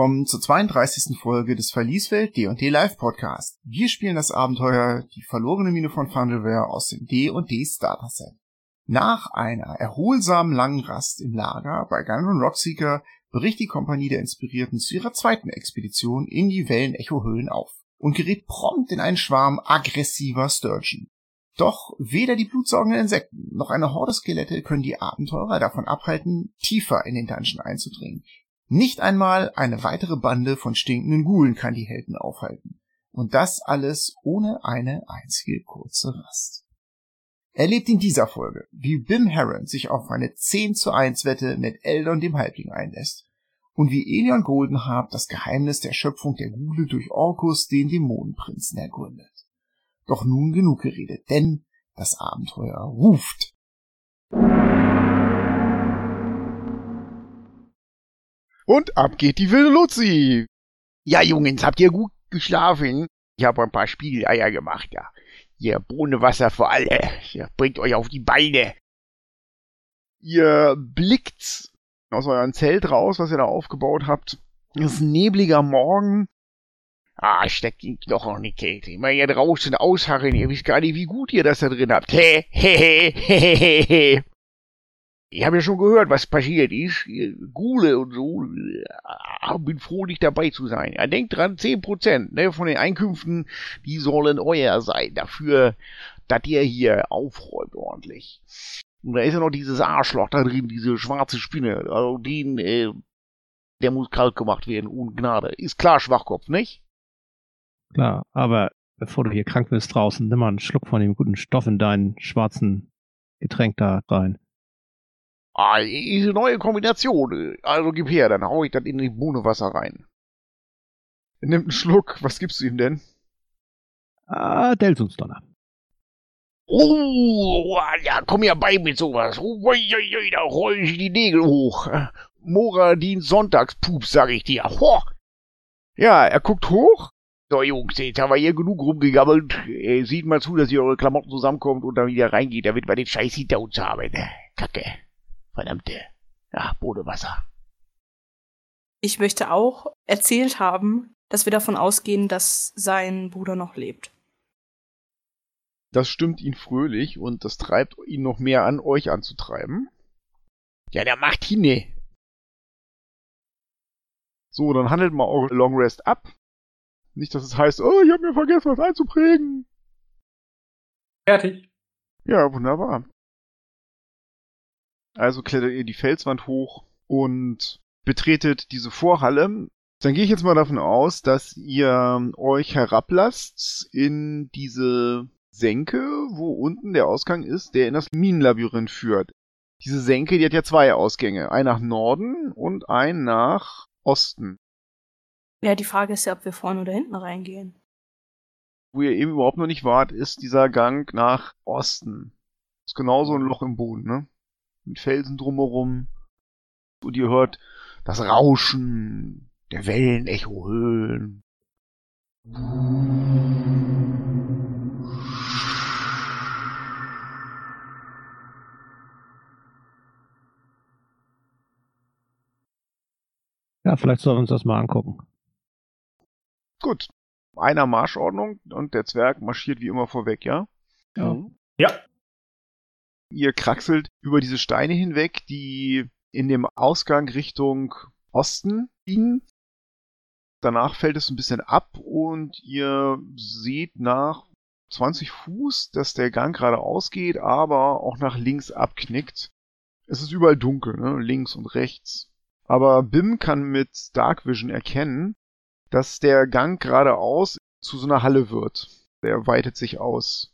Willkommen zur 32. Folge des Verlieswelt D&D Live Podcast. Wir spielen das Abenteuer Die verlorene Mine von Fundelware aus dem D&D Starter Set. Nach einer erholsamen langen Rast im Lager bei Gunrun Rockseeker bricht die Kompanie der Inspirierten zu ihrer zweiten Expedition in die Wellen-Echo-Höhlen auf und gerät prompt in einen Schwarm aggressiver Sturgeon. Doch weder die blutsaugenden Insekten noch eine Horde Skelette können die Abenteurer davon abhalten, tiefer in den Dungeon einzudringen. Nicht einmal eine weitere Bande von stinkenden Gulen kann die Helden aufhalten. Und das alles ohne eine einzige kurze Rast. Erlebt in dieser Folge, wie Bim Heron sich auf eine 10 zu 1 Wette mit Eldon dem Halbling einlässt und wie Elion Goldenharp das Geheimnis der Schöpfung der Gule durch Orkus, den Dämonenprinzen, ergründet. Doch nun genug geredet, denn das Abenteuer ruft. Und ab geht die wilde Luzi. Ja, Jungs, habt ihr gut geschlafen? Ich habe ein paar Spiegeleier gemacht, ja. Ihr Bohnenwasser für alle. Ihr bringt euch auf die Beine. Ihr blickt aus eurem Zelt raus, was ihr da aufgebaut habt. Es ist ein nebliger Morgen. Ah, steckt ihn doch noch eine Kälte. Immer hier draußen ausharren. Ihr wisst gar nicht, wie gut ihr das da drin habt. He, he, he, he, he, he. Ich habe ja schon gehört, was passiert ist. Gule und so. Ah, bin froh, nicht dabei zu sein. Ja, denkt dran, 10% ne, von den Einkünften, die sollen euer sein. Dafür, dass ihr hier aufräumt ordentlich. Und da ist ja noch dieses Arschloch da drin, diese schwarze Spinne. Also den, äh, der muss kalt gemacht werden, ohne Gnade. Ist klar, Schwachkopf, nicht? Klar, aber bevor du hier krank wirst draußen, nimm mal einen Schluck von dem guten Stoff in deinen schwarzen Getränk da rein. Ah, eine neue Kombination. Also gib her, dann hau ich das in die Bohnenwasser rein. Er nimmt einen Schluck. Was gibst du ihm denn? Ah, Delsungsdonner. Oh, ja, komm ja bei mit sowas. Oh, da rollen sich die Nägel hoch. Mora dient Sonntagspups, sag ich dir. Ho. Ja, er guckt hoch. So, Jungs, jetzt haben wir hier genug rumgegammelt. Äh, sieht mal zu, dass ihr eure Klamotten zusammenkommt und dann wieder reingeht, damit wir den Scheiß hinter uns haben. Kacke. Verdammte. Ja, Bodewasser. Ich möchte auch erzählt haben, dass wir davon ausgehen, dass sein Bruder noch lebt. Das stimmt ihn fröhlich und das treibt ihn noch mehr an, euch anzutreiben. Ja, der macht hinne. So, dann handelt mal eure Long Rest ab. Nicht, dass es heißt, oh, ich habe mir vergessen, was einzuprägen. Fertig. Ja, wunderbar. Also klettert ihr die Felswand hoch und betretet diese Vorhalle. Dann gehe ich jetzt mal davon aus, dass ihr euch herablasst in diese Senke, wo unten der Ausgang ist, der in das Minenlabyrinth führt. Diese Senke, die hat ja zwei Ausgänge. Ein nach Norden und ein nach Osten. Ja, die Frage ist ja, ob wir vorne oder hinten reingehen. Wo ihr eben überhaupt noch nicht wart, ist dieser Gang nach Osten. Ist genauso ein Loch im Boden, ne? Mit Felsen drumherum. Und ihr hört das Rauschen der Wellen-Echo-Höhlen. Ja, vielleicht sollen wir uns das mal angucken. Gut. Einer Marschordnung und der Zwerg marschiert wie immer vorweg, ja? Ja. Ja. Ihr kraxelt über diese Steine hinweg, die in dem Ausgang Richtung Osten liegen. Danach fällt es ein bisschen ab und ihr seht nach 20 Fuß, dass der Gang geradeaus geht, aber auch nach links abknickt. Es ist überall dunkel, ne? links und rechts. Aber Bim kann mit Dark Vision erkennen, dass der Gang geradeaus zu so einer Halle wird. Der weitet sich aus.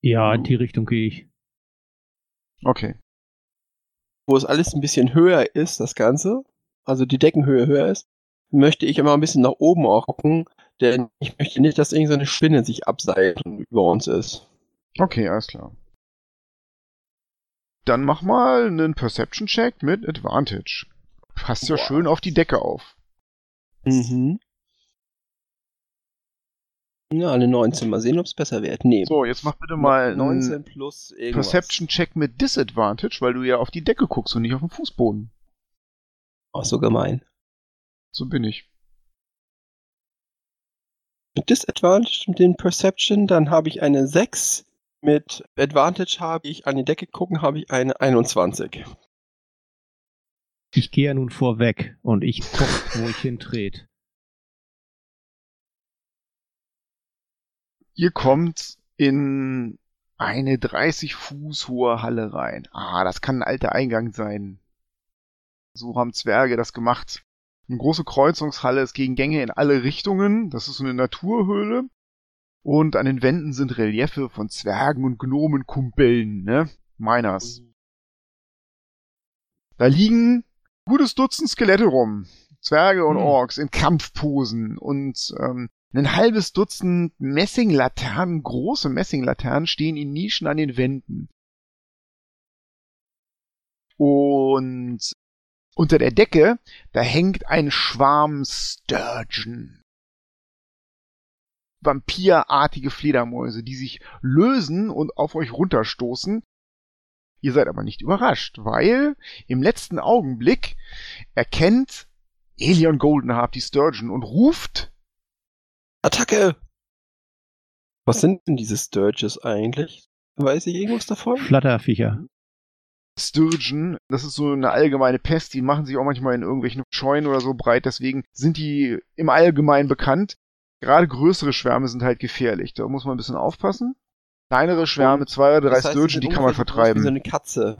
Ja, in die Richtung gehe ich. Okay. Wo es alles ein bisschen höher ist, das Ganze, also die Deckenhöhe höher ist, möchte ich immer ein bisschen nach oben auch gucken, denn ich möchte nicht, dass irgendeine Spinne sich abseilt und über uns ist. Okay, alles klar. Dann mach mal einen Perception-Check mit Advantage. Passt ja schön auf die Decke auf. Mhm. Ja, eine 19. Mal sehen, ob es besser wird. Nee. So, jetzt mach bitte mal 19 einen plus irgendwas. Perception-Check mit Disadvantage, weil du ja auf die Decke guckst und nicht auf den Fußboden. Auch so gemein. So bin ich. Mit Disadvantage mit den Perception, dann habe ich eine 6. Mit Advantage habe ich an die Decke gucken, habe ich eine 21. Ich gehe ja nun vorweg und ich guck, wo ich hintrete. Ihr kommt in eine 30 Fuß hohe Halle rein. Ah, das kann ein alter Eingang sein. So haben Zwerge das gemacht. Eine große Kreuzungshalle, es gehen Gänge in alle Richtungen. Das ist so eine Naturhöhle. Und an den Wänden sind Reliefe von Zwergen und Gnomenkumpeln, ne? Miners. Da liegen gutes Dutzend Skelette rum. Zwerge und Hm. Orks in Kampfposen und ähm, ein halbes Dutzend Messinglaternen, große Messinglaternen stehen in Nischen an den Wänden. Und unter der Decke, da hängt ein Schwarm Sturgeon. Vampirartige Fledermäuse, die sich lösen und auf euch runterstoßen. Ihr seid aber nicht überrascht, weil im letzten Augenblick erkennt Elion Goldenharp die Sturgeon und ruft Attacke! Was sind denn diese Sturges eigentlich? Weiß ich irgendwas davon? Flatterviecher. Sturgeon, das ist so eine allgemeine Pest, die machen sich auch manchmal in irgendwelchen Scheunen oder so breit, deswegen sind die im Allgemeinen bekannt. Gerade größere Schwärme sind halt gefährlich, da muss man ein bisschen aufpassen. Kleinere Schwärme, zwei oder drei Das heißt, Sturgeon, die kann man vertreiben. Wie so eine Katze.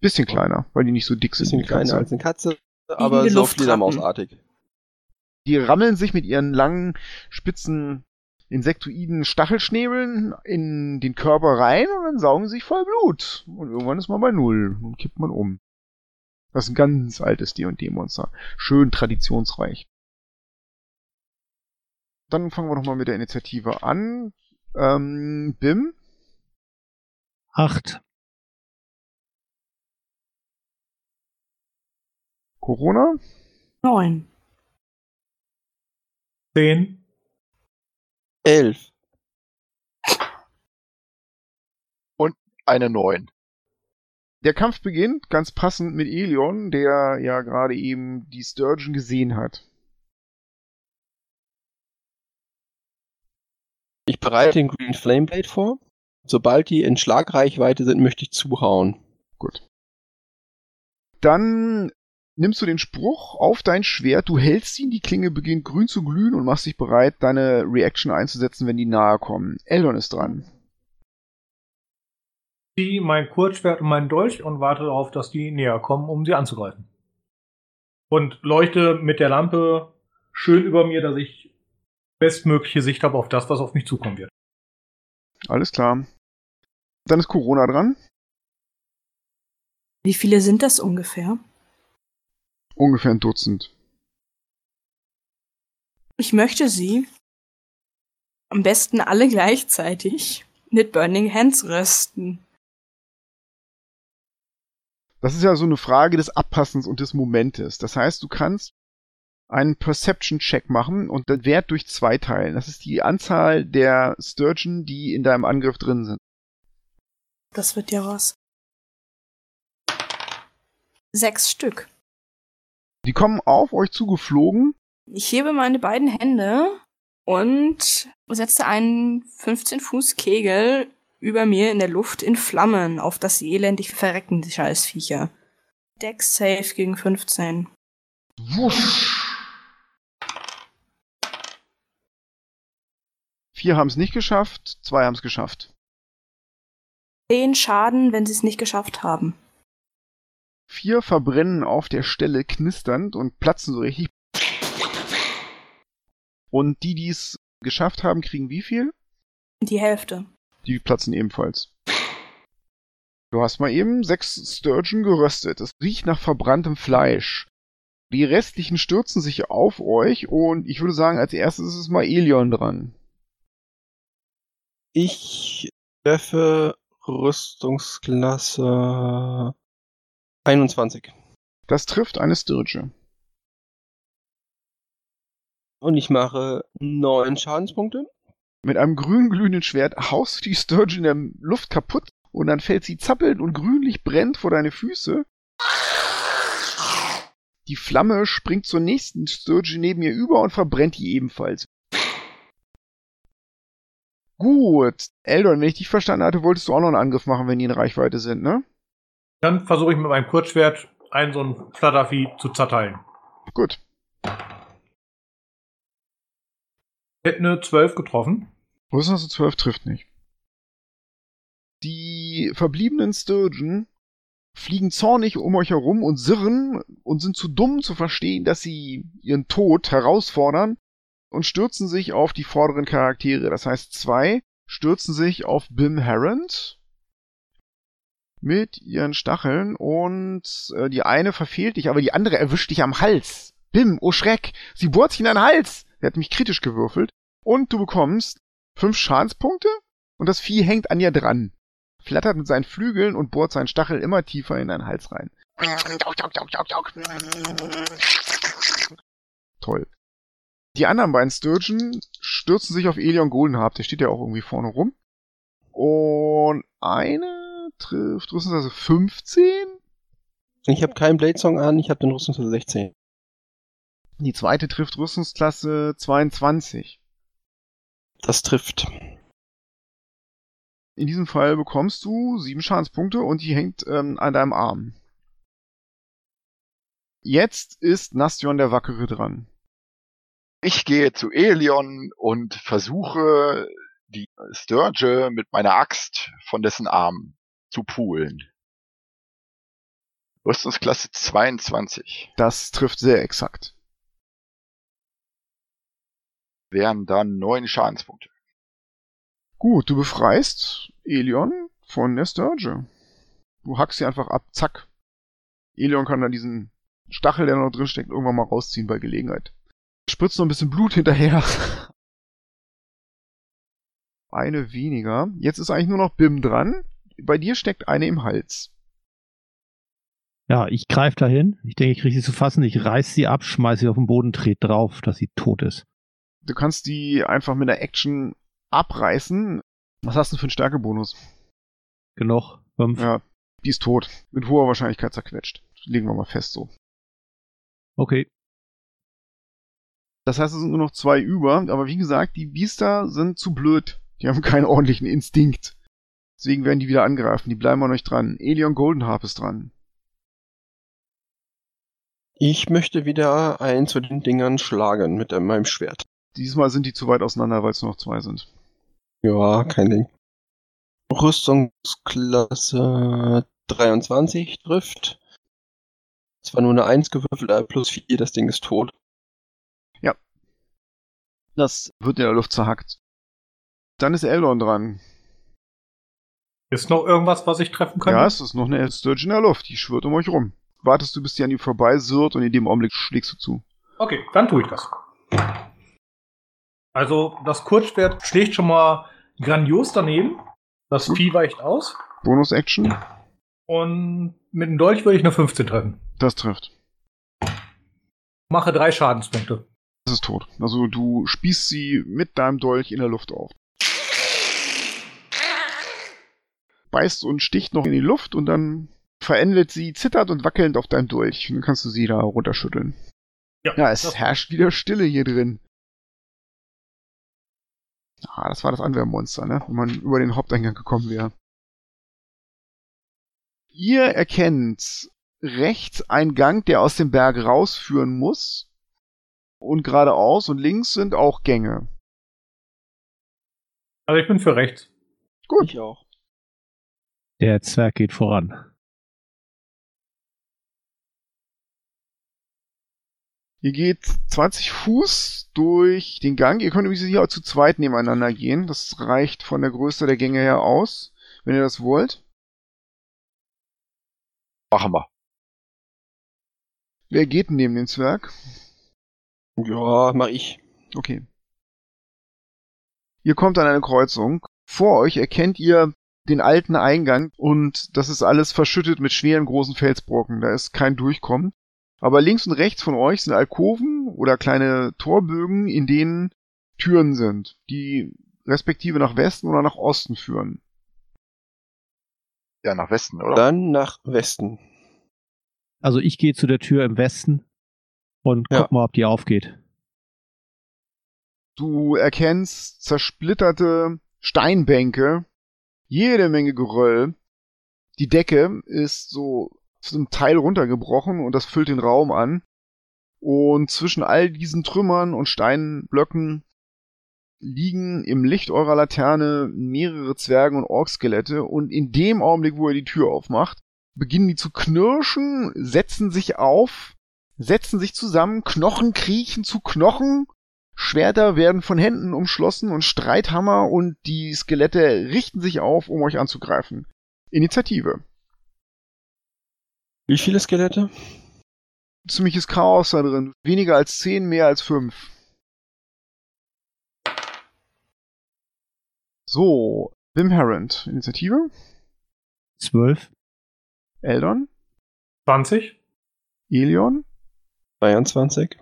Bisschen kleiner, weil die nicht so dick sind. Bisschen wie Katze. kleiner als eine Katze, aber so Luftratten. Fledermausartig. Die rammeln sich mit ihren langen, spitzen, insektoiden Stachelschnäbeln in den Körper rein und dann saugen sie sich voll Blut. Und irgendwann ist man bei Null und kippt man um. Das ist ein ganz altes D&D-Monster. Schön traditionsreich. Dann fangen wir doch mal mit der Initiative an. Ähm, Bim, Acht. Corona, Neun. Zehn. Elf. Eine 9. Der Kampf beginnt ganz passend mit Elion, der ja gerade eben die Sturgeon gesehen hat. Ich bereite den Green Flame Blade vor. Sobald die in Schlagreichweite sind, möchte ich zuhauen. Gut. Dann nimmst du den Spruch auf dein Schwert, du hältst ihn, die Klinge beginnt grün zu glühen und machst dich bereit, deine Reaction einzusetzen, wenn die nahe kommen. Eldon ist dran. ziehe mein Kurzschwert und meinen Dolch und warte darauf, dass die näher kommen, um sie anzugreifen. Und leuchte mit der Lampe schön über mir, dass ich bestmögliche Sicht habe auf das, was auf mich zukommen wird. Alles klar. Dann ist Corona dran. Wie viele sind das ungefähr? Ungefähr ein Dutzend. Ich möchte sie am besten alle gleichzeitig mit Burning Hands rösten. Das ist ja so eine Frage des Abpassens und des Momentes. Das heißt, du kannst einen Perception-Check machen und den Wert durch zwei teilen. Das ist die Anzahl der Sturgeon, die in deinem Angriff drin sind. Das wird ja was. Sechs Stück. Die kommen auf euch zugeflogen. Ich hebe meine beiden Hände und setze einen 15 Fuß Kegel über mir in der Luft in Flammen auf das elendig verrecken, die Scheißviecher. Dex safe gegen 15. Wusch. Vier haben es nicht geschafft, zwei haben es geschafft. Den Schaden, wenn sie es nicht geschafft haben. Vier verbrennen auf der Stelle knisternd und platzen so richtig. Und die, die es geschafft haben, kriegen wie viel? Die Hälfte. Die platzen ebenfalls. Du hast mal eben sechs Sturgeon geröstet. Es riecht nach verbranntem Fleisch. Die restlichen stürzen sich auf euch und ich würde sagen, als erstes ist es mal Elion dran. Ich treffe Rüstungsklasse 21. Das trifft eine Sturge. Und ich mache neun Schadenspunkte. Mit einem grün glühenden Schwert haust du die Sturgeon in der Luft kaputt und dann fällt sie zappelnd und grünlich brennt vor deine Füße. Die Flamme springt zur nächsten Sturgeon neben ihr über und verbrennt die ebenfalls. Gut. Eldon, wenn ich dich verstanden hatte, wolltest du auch noch einen Angriff machen, wenn die in Reichweite sind, ne? Dann versuche ich mit meinem Kurzschwert einen so ein Flattervieh zu zerteilen. Gut. Hätte eine 12 getroffen. Rüstung zu 12 trifft nicht. Die verbliebenen Sturgeon fliegen zornig um euch herum und sirren und sind zu dumm zu verstehen, dass sie ihren Tod herausfordern und stürzen sich auf die vorderen Charaktere. Das heißt, zwei stürzen sich auf Bim Harrend mit ihren Stacheln und äh, die eine verfehlt dich, aber die andere erwischt dich am Hals. Bim, oh Schreck, sie bohrt sich in deinen Hals. Er hat mich kritisch gewürfelt. Und du bekommst fünf Schadenspunkte und das Vieh hängt an dir dran. Flattert mit seinen Flügeln und bohrt seinen Stachel immer tiefer in deinen Hals rein. Toll. Die anderen beiden Sturgeon stürzen sich auf Elion Goldenharp, der steht ja auch irgendwie vorne rum. Und eine trifft Rüstungsklasse 15. Ich habe keinen Blade Song an, ich habe den Rüstungsklasse 16. Die zweite trifft Rüstungsklasse 22. Das trifft. In diesem Fall bekommst du sieben Schadenspunkte und die hängt ähm, an deinem Arm. Jetzt ist Nastion der Wackere dran. Ich gehe zu Elion und versuche, die Sturge mit meiner Axt von dessen Arm zu poolen. Rüstungsklasse 22. Das trifft sehr exakt. Wären dann neun Schadenspunkte. Gut, du befreist Elion von der Sturge. Du hackst sie einfach ab, zack. Elion kann dann diesen Stachel, der noch drin steckt, irgendwann mal rausziehen bei Gelegenheit. Spritzt noch ein bisschen Blut hinterher. Eine weniger. Jetzt ist eigentlich nur noch Bim dran. Bei dir steckt eine im Hals. Ja, ich greife dahin. Ich denke, ich kriege sie zu fassen. Ich reiß sie ab, schmeiße sie auf den Boden, dreht drauf, dass sie tot ist. Du kannst die einfach mit der Action abreißen. Was hast du für einen Stärkebonus? Genug. Fünf. Ja, die ist tot. Mit hoher Wahrscheinlichkeit zerquetscht. Legen wir mal fest so. Okay. Das heißt, es sind nur noch zwei über, aber wie gesagt, die Biester sind zu blöd. Die haben keinen ordentlichen Instinkt. Deswegen werden die wieder angreifen. Die bleiben an euch dran. Elion Goldenharp ist dran. Ich möchte wieder einen zu den Dingern schlagen mit meinem Schwert. Diesmal sind die zu weit auseinander, weil es nur noch zwei sind. Ja, kein Ding. Rüstungsklasse 23 trifft. Zwar nur eine 1 gewürfelt, aber plus 4, das Ding ist tot. Das wird in der Luft zerhackt. Dann ist Eldon dran. Ist noch irgendwas, was ich treffen kann? Ja, es ist noch eine Sturgeon in der Luft. Die schwirrt um euch rum. Wartest du, bis die an ihm vorbei sirrt und in dem Augenblick schlägst du zu. Okay, dann tue ich das. Also, das Kurzschwert schlägt schon mal grandios daneben. Das Gut. Vieh weicht aus. Bonus-Action. Und mit dem Dolch würde ich eine 15 treffen. Das trifft. Mache drei Schadenspunkte. Das ist tot. Also du spießt sie mit deinem Dolch in der Luft auf. Beißt und sticht noch in die Luft und dann verendet sie zittert und wackelnd auf deinem Dolch. Und dann kannst du sie da runterschütteln. Ja, es das- herrscht wieder Stille hier drin. Ah, das war das Anwehrmonster, ne? Wenn man über den Haupteingang gekommen wäre. Ihr erkennt rechts einen Gang, der aus dem Berg rausführen muss. Und geradeaus und links sind auch Gänge. Also ich bin für rechts. Gut. Ich auch. Der Zwerg geht voran. Ihr geht 20 Fuß durch den Gang. Ihr könnt übrigens hier auch zu zweit nebeneinander gehen. Das reicht von der Größe der Gänge her aus, wenn ihr das wollt. Machen wir. Wer geht neben dem Zwerg? Ja, mach ich. Okay. Ihr kommt an eine Kreuzung. Vor euch erkennt ihr den alten Eingang und das ist alles verschüttet mit schweren großen Felsbrocken. Da ist kein Durchkommen. Aber links und rechts von euch sind Alkoven oder kleine Torbögen, in denen Türen sind, die respektive nach Westen oder nach Osten führen. Ja, nach Westen, oder? Dann nach Westen. Also ich gehe zu der Tür im Westen und guck Ja. mal, ob die aufgeht. Du erkennst zersplitterte Steinbänke, jede Menge Geröll. Die Decke ist so zu einem Teil runtergebrochen und das füllt den Raum an. Und zwischen all diesen Trümmern und Steinblöcken liegen im Licht eurer Laterne mehrere Zwergen- und Orkskelette und in dem Augenblick, wo ihr die Tür aufmacht, beginnen die zu knirschen, setzen sich auf, setzen sich zusammen, Knochen kriechen zu Knochen, Schwerter werden von Händen umschlossen und Streithammer und die Skelette richten sich auf, um euch anzugreifen. Initiative. Wie viele Skelette? Ziemliches Chaos da drin. Weniger als zehn, mehr als fünf. So, Wim Harrend. Initiative. Zwölf. Eldon. 20? Elion. 22.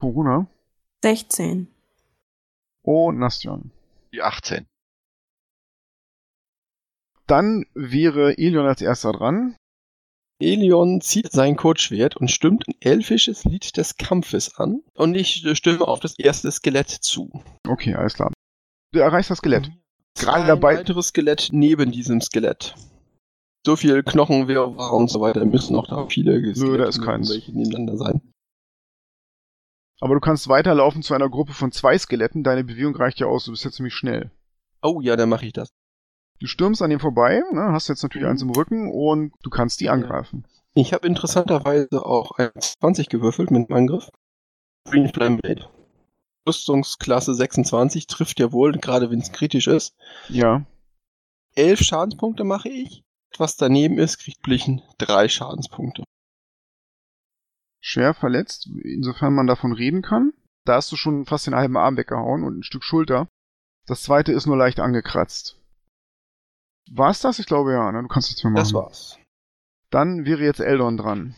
Corona. 16. Und Nastion. Die 18. Dann wäre Elion als erster dran. Elion zieht sein Kurzschwert und stimmt ein elfisches Lied des Kampfes an. Und ich stimme auf das erste Skelett zu. Okay, alles klar. Du erreichst das Skelett. Gerade Ein dabei- weiteres Skelett neben diesem Skelett. So viel Knochenwirrwarr und so weiter müssen auch da viele Nö, da ist keins. welche nebeneinander sein. Aber du kannst weiterlaufen zu einer Gruppe von zwei Skeletten. Deine Bewegung reicht ja aus. Du bist ja ziemlich schnell. Oh ja, dann mache ich das. Du stürmst an dem vorbei, ne, hast jetzt natürlich Mhm. eins im Rücken und du kannst die angreifen. Ich habe interessanterweise auch ein 20 gewürfelt mit dem Angriff. Green Flame Blade. Rüstungsklasse 26 trifft ja wohl, gerade wenn es kritisch ist. Ja. Elf Schadenspunkte mache ich. Was daneben ist, kriegt Blichen drei Schadenspunkte. Schwer verletzt, insofern man davon reden kann. Da hast du schon fast den halben Arm weggehauen und ein Stück Schulter. Das zweite ist nur leicht angekratzt. War's das? Ich glaube ja, ne? Du kannst nichts mehr machen. Das war's. Dann wäre jetzt Eldon dran.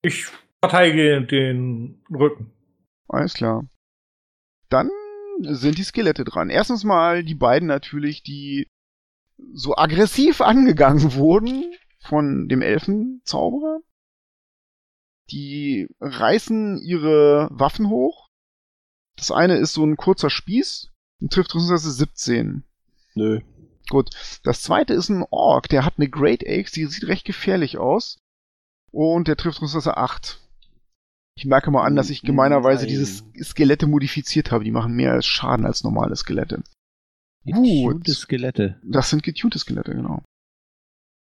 Ich verteidige den Rücken. Alles klar. Dann sind die Skelette dran. Erstens mal die beiden natürlich, die so aggressiv angegangen wurden von dem Elfenzauberer. Die reißen ihre Waffen hoch. Das eine ist so ein kurzer Spieß und trifft Rüstungsklasse 17. Nö. Gut. Das zweite ist ein Ork, der hat eine Great Axe, die sieht recht gefährlich aus. Und der trifft Rüstungsklasse 8. Ich merke mal an, dass ich gemeinerweise Nein. diese Skelette modifiziert habe. Die machen mehr Schaden als normale Skelette. Cute Skelette. Das sind getunte Skelette, genau.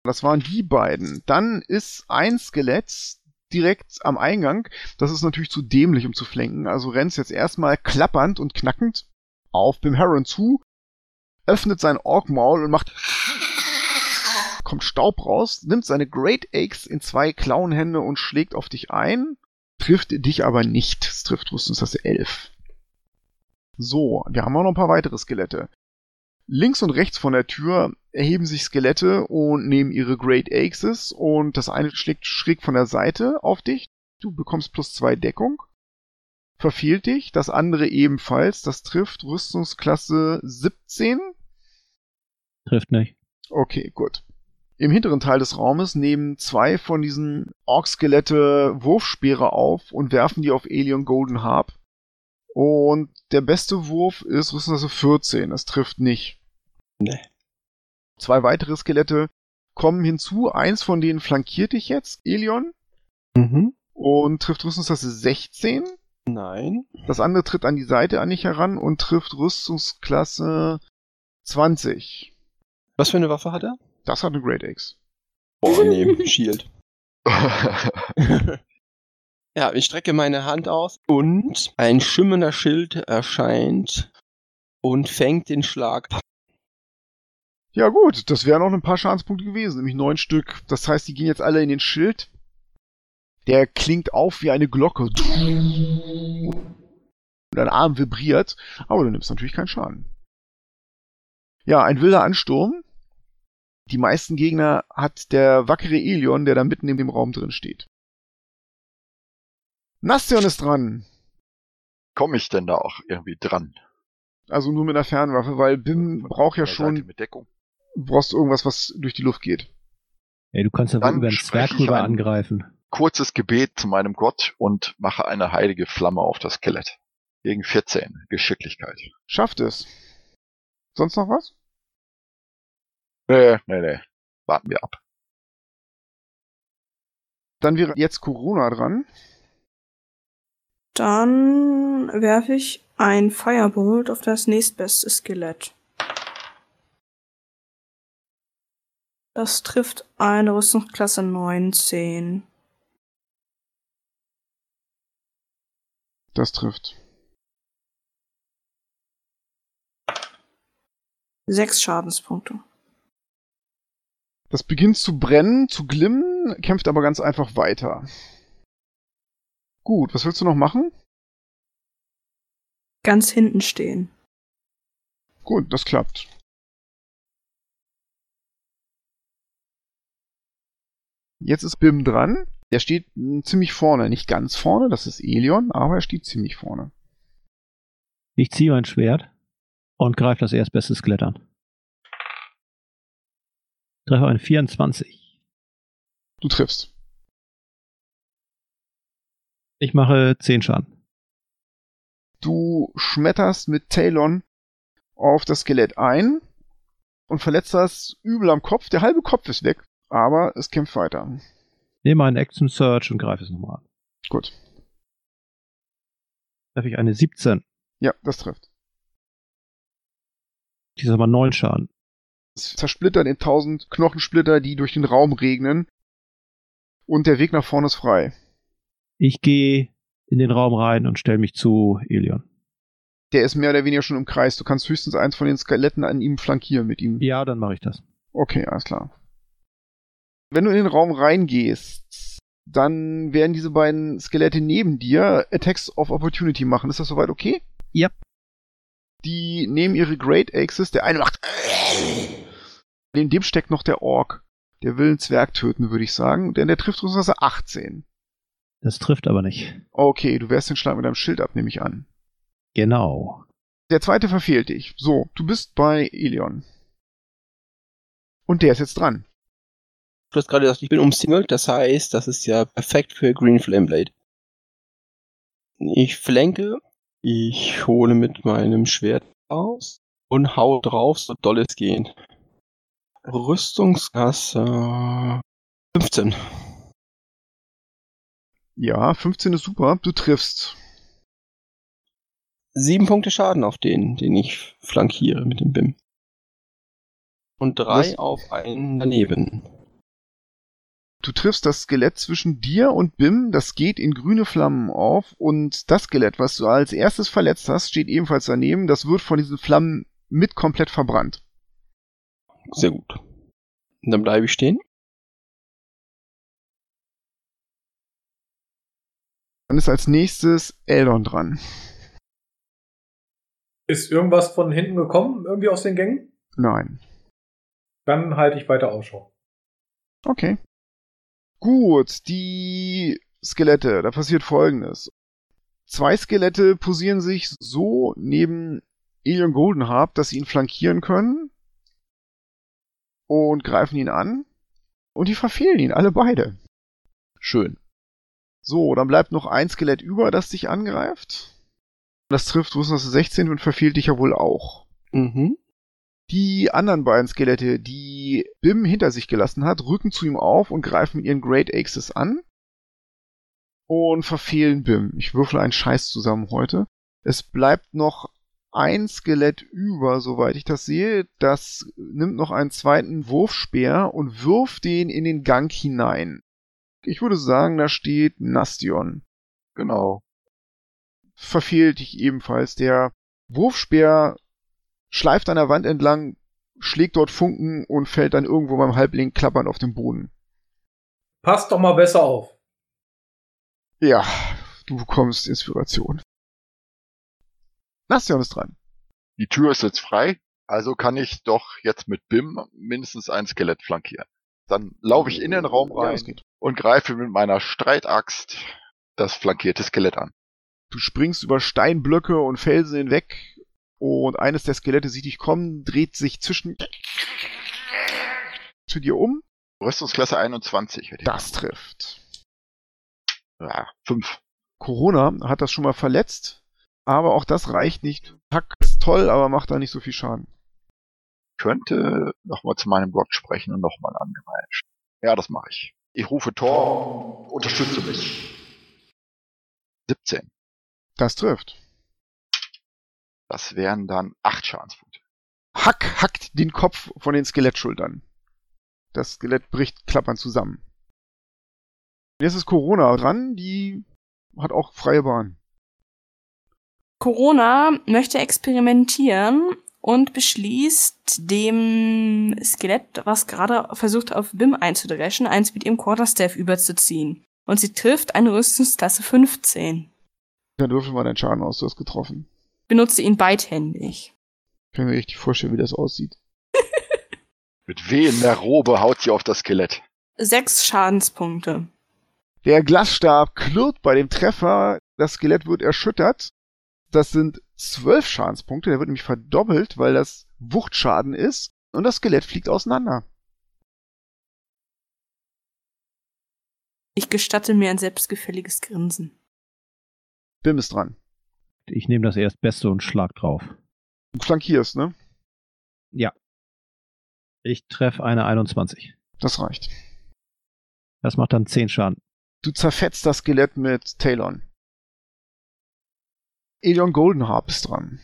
Das waren die beiden. Dann ist ein Skelett direkt am Eingang. Das ist natürlich zu dämlich, um zu flenken. Also rennt jetzt erstmal klappernd und knackend auf Bim Heron zu, öffnet sein Orkmaul und macht kommt Staub raus, nimmt seine Great Axe in zwei Klauenhände und schlägt auf dich ein, trifft dich aber nicht. Es trifft Rüstungsklasse 11. So, wir haben auch noch ein paar weitere Skelette. Links und rechts von der Tür erheben sich Skelette und nehmen ihre Great Axes und das eine schlägt schräg von der Seite auf dich. Du bekommst plus zwei Deckung. Verfehlt dich. Das andere ebenfalls. Das trifft Rüstungsklasse 17. Trifft nicht. Okay, gut. Im hinteren Teil des Raumes nehmen zwei von diesen Ork-Skelette Wurfspeere auf und werfen die auf Alien Golden Harp. Und der beste Wurf ist Rüstungsklasse 14. Das trifft nicht. Nee. Zwei weitere Skelette kommen hinzu. Eins von denen flankiert dich jetzt, Elion, Mhm. und trifft Rüstungsklasse 16. Nein. Das andere tritt an die Seite an dich heran und trifft Rüstungsklasse 20. Was für eine Waffe hat er? Das hat eine Great Axe. Boah, nee, Shield. Ja, ich strecke meine Hand aus und ein schimmernder Schild erscheint und fängt den Schlag. Ja gut, das wären noch ein paar Schadenspunkte gewesen, nämlich neun Stück. Das heißt, die gehen jetzt alle in den Schild. Der klingt auf wie eine Glocke. Und dein Arm vibriert, aber du nimmst natürlich keinen Schaden. Ja, ein wilder Ansturm. Die meisten Gegner hat der wackere Elion, der da mitten in dem Raum drin steht. Nastion ist dran. Komme ich denn da auch irgendwie dran? Also nur mit einer Fernwaffe, weil Bim braucht ja Seite schon, mit Deckung. Du brauchst irgendwas, was durch die Luft geht. Ey, du kannst ja über den Zwerg rüber ein- angreifen. Kurzes Gebet zu meinem Gott und mache eine heilige Flamme auf das Skelett. Gegen 14. Geschicklichkeit. Schafft es. Sonst noch was? Nee, nee, nee. Warten wir ab. Dann wäre jetzt Corona dran. Dann werfe ich ein Firebolt auf das nächstbeste Skelett. Das trifft eine Rüstungsklasse 19. Das trifft. Sechs Schadenspunkte. Das beginnt zu brennen, zu glimmen, kämpft aber ganz einfach weiter. Gut, was willst du noch machen? Ganz hinten stehen. Gut, das klappt. Jetzt ist Bim dran. Der steht mh, ziemlich vorne. Nicht ganz vorne, das ist Elion, aber er steht ziemlich vorne. Ich ziehe mein Schwert und greife das erstbeste Skelett an. Treffe ein 24. Du triffst. Ich mache 10 Schaden. Du schmetterst mit Talon auf das Skelett ein und verletzt das übel am Kopf. Der halbe Kopf ist weg, aber es kämpft weiter. Nehme einen Action Search und greife es nochmal an. Gut. Treffe ich eine 17. Ja, das trifft. Die ist aber 9 Schaden. Es zersplittert in tausend Knochensplitter, die durch den Raum regnen. Und der Weg nach vorne ist frei. Ich gehe in den Raum rein und stelle mich zu Elion. Der ist mehr oder weniger schon im Kreis. Du kannst höchstens eins von den Skeletten an ihm flankieren mit ihm. Ja, dann mache ich das. Okay, alles klar. Wenn du in den Raum reingehst, dann werden diese beiden Skelette neben dir Attacks of Opportunity machen. Ist das soweit okay? Ja. Die nehmen ihre Great Axes. Der eine macht. In dem steckt noch der Ork. Der will einen Zwerg töten, würde ich sagen. Denn der trifft Rüstungsklasse 18. Das trifft aber nicht. Okay, du wehrst den Schlag mit deinem Schild ab, nehme ich an. Genau. Der zweite verfehlt dich. So, du bist bei Elion. Und der ist jetzt dran. Du hast gerade gesagt, ich bin umsingelt, das heißt, das ist ja perfekt für Green Flame Blade. Ich flanke, ich hole mit meinem Schwert aus und hau drauf, so doll es geht. Rüstungsklasse 15. Ja, 15 ist super. Du triffst. Sieben Punkte Schaden auf den, den ich flankiere mit dem BIM. Und drei Was? auf einen daneben. Du triffst das Skelett zwischen dir und Bim, das geht in grüne Flammen auf und das Skelett, was du als erstes verletzt hast, steht ebenfalls daneben. Das wird von diesen Flammen mit komplett verbrannt. Sehr gut. Und dann bleibe ich stehen. Dann ist als nächstes Eldon dran. Ist irgendwas von hinten gekommen, irgendwie aus den Gängen? Nein. Dann halte ich weiter Ausschau. Okay. Gut, die Skelette, da passiert folgendes. Zwei Skelette posieren sich so neben Elion Goldenharp, dass sie ihn flankieren können und greifen ihn an und die verfehlen ihn, alle beide. Schön. So, dann bleibt noch ein Skelett über, das dich angreift. Das trifft, wo ist das 16 und verfehlt dich ja wohl auch. Mhm. Die anderen beiden Skelette, die Bim hinter sich gelassen hat, rücken zu ihm auf und greifen mit ihren Great Axes an und verfehlen Bim. Ich würfel einen Scheiß zusammen heute. Es bleibt noch ein Skelett über, soweit ich das sehe. Das nimmt noch einen zweiten Wurfspeer und wirft den in den Gang hinein. Ich würde sagen, da steht Nastion. Genau. Verfehlt dich ebenfalls. Der Wurfspeer schleift an der Wand entlang, schlägt dort Funken und fällt dann irgendwo beim Halbling klappernd auf den Boden. Passt doch mal besser auf. Ja, du bekommst Inspiration. Nastion ist dran. Die Tür ist jetzt frei, also kann ich doch jetzt mit BIM mindestens ein Skelett flankieren. Dann laufe ich in den Raum Ja, rein geht. und greife mit meiner Streitaxt das flankierte Skelett an. Du springst über Steinblöcke und Felsen hinweg Und eines der Skelette sieht dich kommen, dreht sich zwischen zu dir um. Rüstungsklasse 21. hätte ich. Das trifft. Ja, 5. Corona hat das schon mal verletzt, aber auch das reicht nicht. Hack ist toll, aber macht da nicht so viel Schaden. Könnte nochmal zu meinem Gott sprechen und nochmal angreifen. Ja, das mache ich. Ich rufe Thor, unterstütze mich. 17. Das trifft. Das wären dann 8 Schadenspunkte. Hack hackt den Kopf von den Skelettschultern. Das Skelett bricht klappern zusammen. Jetzt ist Corona dran, die hat auch freie Bahn. Corona möchte experimentieren und beschließt dem Skelett, was gerade versucht auf Bim einzudreschen, eins mit ihrem Quarterstaff überzuziehen. Und sie trifft eine Rüstungsklasse 15. Dann würfel mal deinen Schaden aus, du hast getroffen. Benutze ihn beidhändig. Ich kann mir richtig vorstellen, wie das aussieht. Mit wehender Robe haut sie auf das Skelett. Sechs Schadenspunkte. Der Glasstab klirrt bei dem Treffer, das Skelett wird erschüttert. Das sind zwölf Schadenspunkte, der wird nämlich verdoppelt, weil das Wuchtschaden ist und das Skelett fliegt auseinander. Ich gestatte mir ein selbstgefälliges Grinsen. Bim ist dran. Ich nehme das Erstbeste und schlag drauf. Du flankierst, ne? Ich treffe eine 21. Das reicht. Das macht dann 10 Schaden. Du zerfetzt das Skelett mit Talon. Elion Goldenharp ist dran.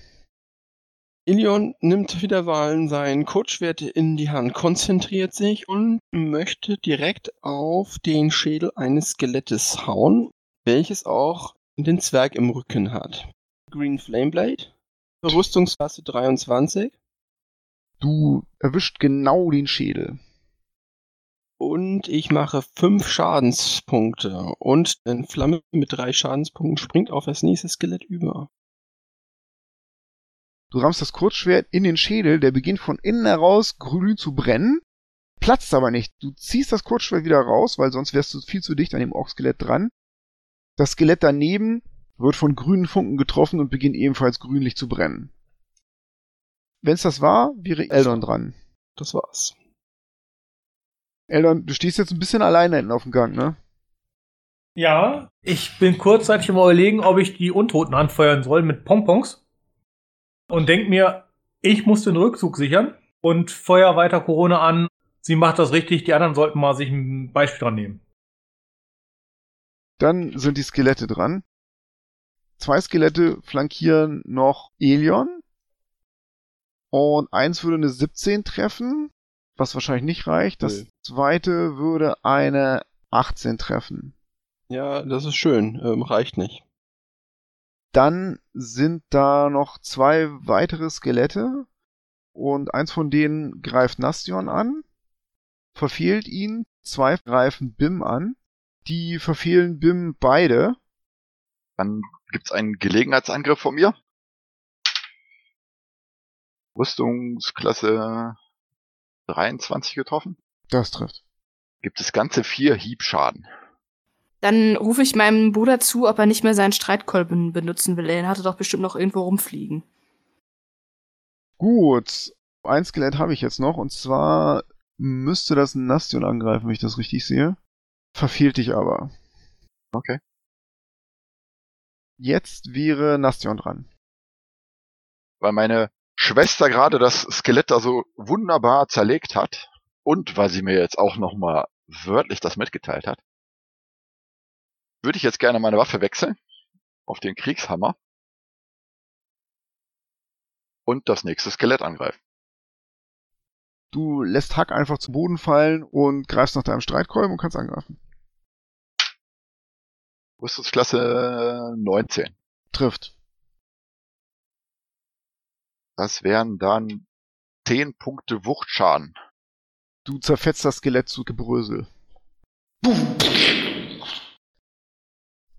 Ilion nimmt wieder Wahlen sein Kurzschwert in die Hand, konzentriert sich und möchte direkt auf den Schädel eines Skelettes hauen, welches auch den Zwerg im Rücken hat. Green Flameblade, Rüstungsklasse 23 Du erwischt genau den Schädel. und ich mache fünf Schadenspunkte und eine Flamme mit drei Schadenspunkten springt auf das nächste Skelett über. Du rammst das Kurzschwert in den Schädel, der beginnt von innen heraus grün zu brennen, platzt aber nicht. Du ziehst das Kurzschwert wieder raus, weil sonst wärst du viel zu dicht an dem Orkskelett dran. Das Skelett daneben wird von grünen Funken getroffen und beginnt ebenfalls grünlich zu brennen. Wenn es das war, wäre Eldon dran. Das war's. Eldon, du stehst jetzt ein bisschen alleine hinten auf dem Gang, ne? Ja, ich bin kurzzeitig mal überlegen, ob ich die Untoten anfeuern soll mit Pompons. Und denk mir, ich muss den Rückzug sichern und feuer weiter Corona an. Sie macht das richtig, die anderen sollten mal sich ein Beispiel dran nehmen. Dann sind die Skelette dran. Zwei Skelette flankieren noch Elion. Und eins würde eine 17 treffen, was wahrscheinlich nicht reicht. Das Nee. zweite würde eine 18 treffen. Ja, das ist schön, ähm, reicht nicht. Dann sind da noch zwei weitere Skelette und eins von denen greift Nastion an, verfehlt ihn, zwei greifen Bim an, die verfehlen Bim beide. Dann gibt's einen Gelegenheitsangriff von mir. Rüstungsklasse 23 getroffen. Das trifft. Gibt es ganze vier Hiebschaden. Dann rufe ich meinem Bruder zu, ob er nicht mehr seinen Streitkolben benutzen will. Den hatte doch bestimmt noch irgendwo rumfliegen. Gut, ein Skelett habe ich jetzt noch und zwar müsste das Nastion angreifen, wenn ich das richtig sehe. Verfehlt dich aber. Okay. Jetzt wäre Nastion dran. Weil meine Schwester gerade das Skelett da so wunderbar zerlegt hat und weil sie mir jetzt auch nochmal wörtlich das mitgeteilt hat, würde ich jetzt gerne meine Waffe wechseln auf den Kriegshammer und das nächste Skelett angreifen. Du lässt Hack einfach zu Boden fallen und greifst nach deinem Streitkolben und kannst angreifen. Rüstungsklasse 19. Trifft. Das wären dann 10 Punkte Wuchtschaden. Du zerfetzt das Skelett zu Gebrösel.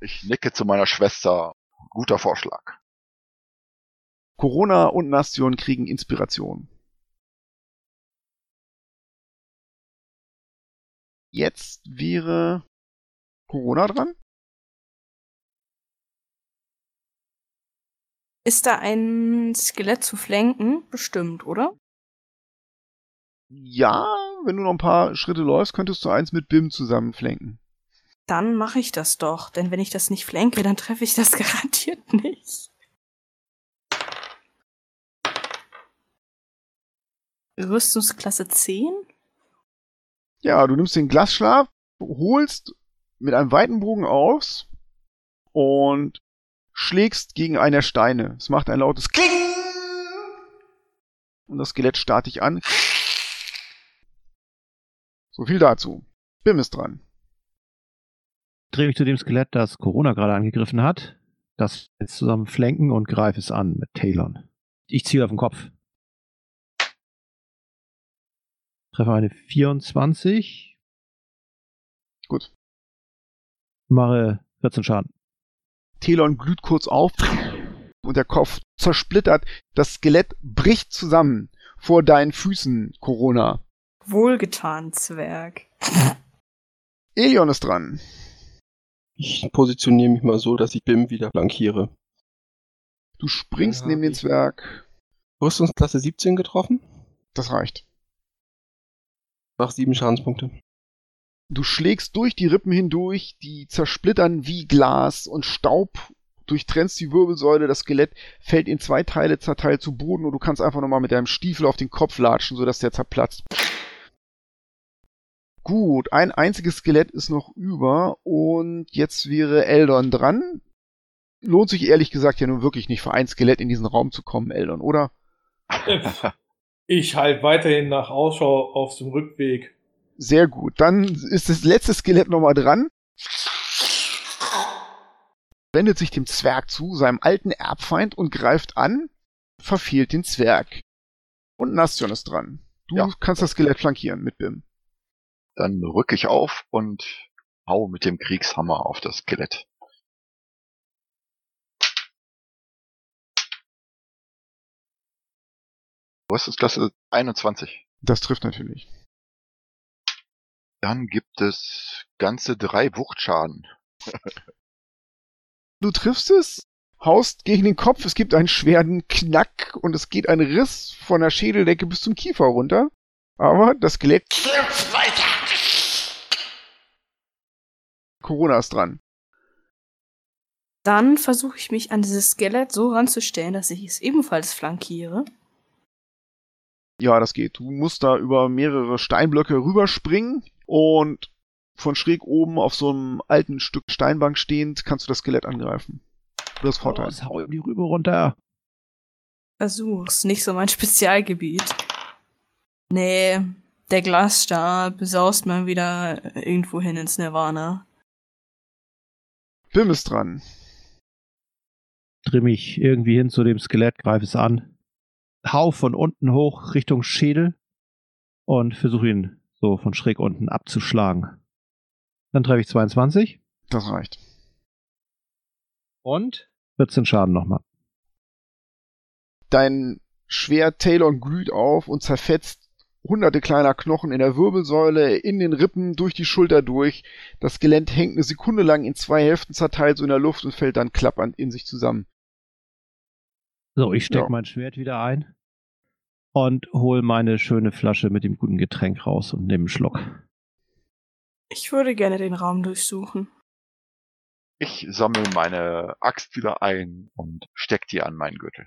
Ich nicke zu meiner Schwester. Guter Vorschlag. Corona und Nastion kriegen Inspiration. Jetzt wäre Corona dran. Ist da ein Skelett zu flanken? Bestimmt, oder? Ja, wenn du noch ein paar Schritte läufst, könntest du eins mit Bim zusammen flanken. Dann mache ich das doch, denn wenn ich das nicht flanke, dann treffe ich das garantiert nicht. Rüstungsklasse 10? Ja, du nimmst den Glasschlaf, holst mit einem weiten Bogen aus und schlägst gegen einen der Steine. Es macht ein lautes Kling und das Skelett starrt dich an. So viel dazu. Bim ist dran. Drehe mich zu dem Skelett, das Corona gerade angegriffen hat. Das jetzt zusammen flanken und greife es an mit Talon. Ich ziehe auf den Kopf. Treffe eine 24. Gut. Mache 14 Schaden. Telon glüht kurz auf und der Kopf zersplittert. Das Skelett bricht zusammen vor deinen Füßen, Corona. Wohlgetan, Zwerg. Elion ist dran. Ich positioniere mich mal so, dass ich Bim wieder flankiere. Du springst Ja, neben den Zwerg. Rüstungsklasse 17 getroffen. Das reicht. Mach sieben Schadenspunkte. Du schlägst durch die Rippen hindurch, die zersplittern wie Glas und Staub durchtrennst die Wirbelsäule, das Skelett fällt in zwei Teile zerteilt zu Boden und du kannst einfach nochmal mit deinem Stiefel auf den Kopf latschen, sodass der zerplatzt. Gut, ein einziges Skelett ist noch über und jetzt wäre Eldon dran. Lohnt sich ehrlich gesagt ja nun wirklich nicht für ein Skelett in diesen Raum zu kommen, Eldon, oder? Ich halte weiterhin nach Ausschau auf dem Rückweg. Sehr gut. Dann ist das letzte Skelett nochmal dran. Wendet sich dem Zwerg zu, seinem alten Erbfeind, und greift an, verfehlt den Zwerg. Und Nastion ist dran. Du Ja. kannst das Skelett flankieren mit Bim. Dann rück ich auf und hau mit dem Kriegshammer auf das Skelett. Rüstungsklasse 21. Das trifft natürlich. Dann gibt es ganze drei Wuchtschaden. Du triffst es, haust gegen den Kopf, es gibt einen schweren Knack und es geht ein Riss von der Schädeldecke bis zum Kiefer runter. Aber das Skelett Corona ist dran. Dann versuche ich mich an dieses Skelett so ranzustellen, dass ich es ebenfalls flankiere. Ja, das geht. Du musst da über mehrere Steinblöcke rüberspringen und von schräg oben auf so einem alten Stück Steinbank stehend kannst du das Skelett angreifen. Du hast Vorteil. Los, hau ihm die Rübe runter. Versuch's, nicht so mein Spezialgebiet. Nee, der Glasstar besaust mal wieder irgendwo hin ins Nirvana. Bim ist dran. Dreh mich irgendwie hin zu dem Skelett, greife es an. Hau von unten hoch Richtung Schädel und versuche ihn so von schräg unten abzuschlagen. Dann treffe ich 22 Das reicht. und 14 Schaden nochmal. Dein Schwert Talon glüht auf und zerfetzt hunderte kleiner Knochen in der Wirbelsäule, in den Rippen, durch die Schulter durch. Das Skelett hängt eine Sekunde lang in zwei Hälften zerteilt so in der Luft und fällt dann klappernd in sich zusammen. So, ich stecke Ja. mein Schwert wieder ein und hole meine schöne Flasche mit dem guten Getränk raus und nehme einen Schluck. Ich würde gerne den Raum durchsuchen. Ich sammle meine Axt wieder ein und steck die an meinen Gürtel.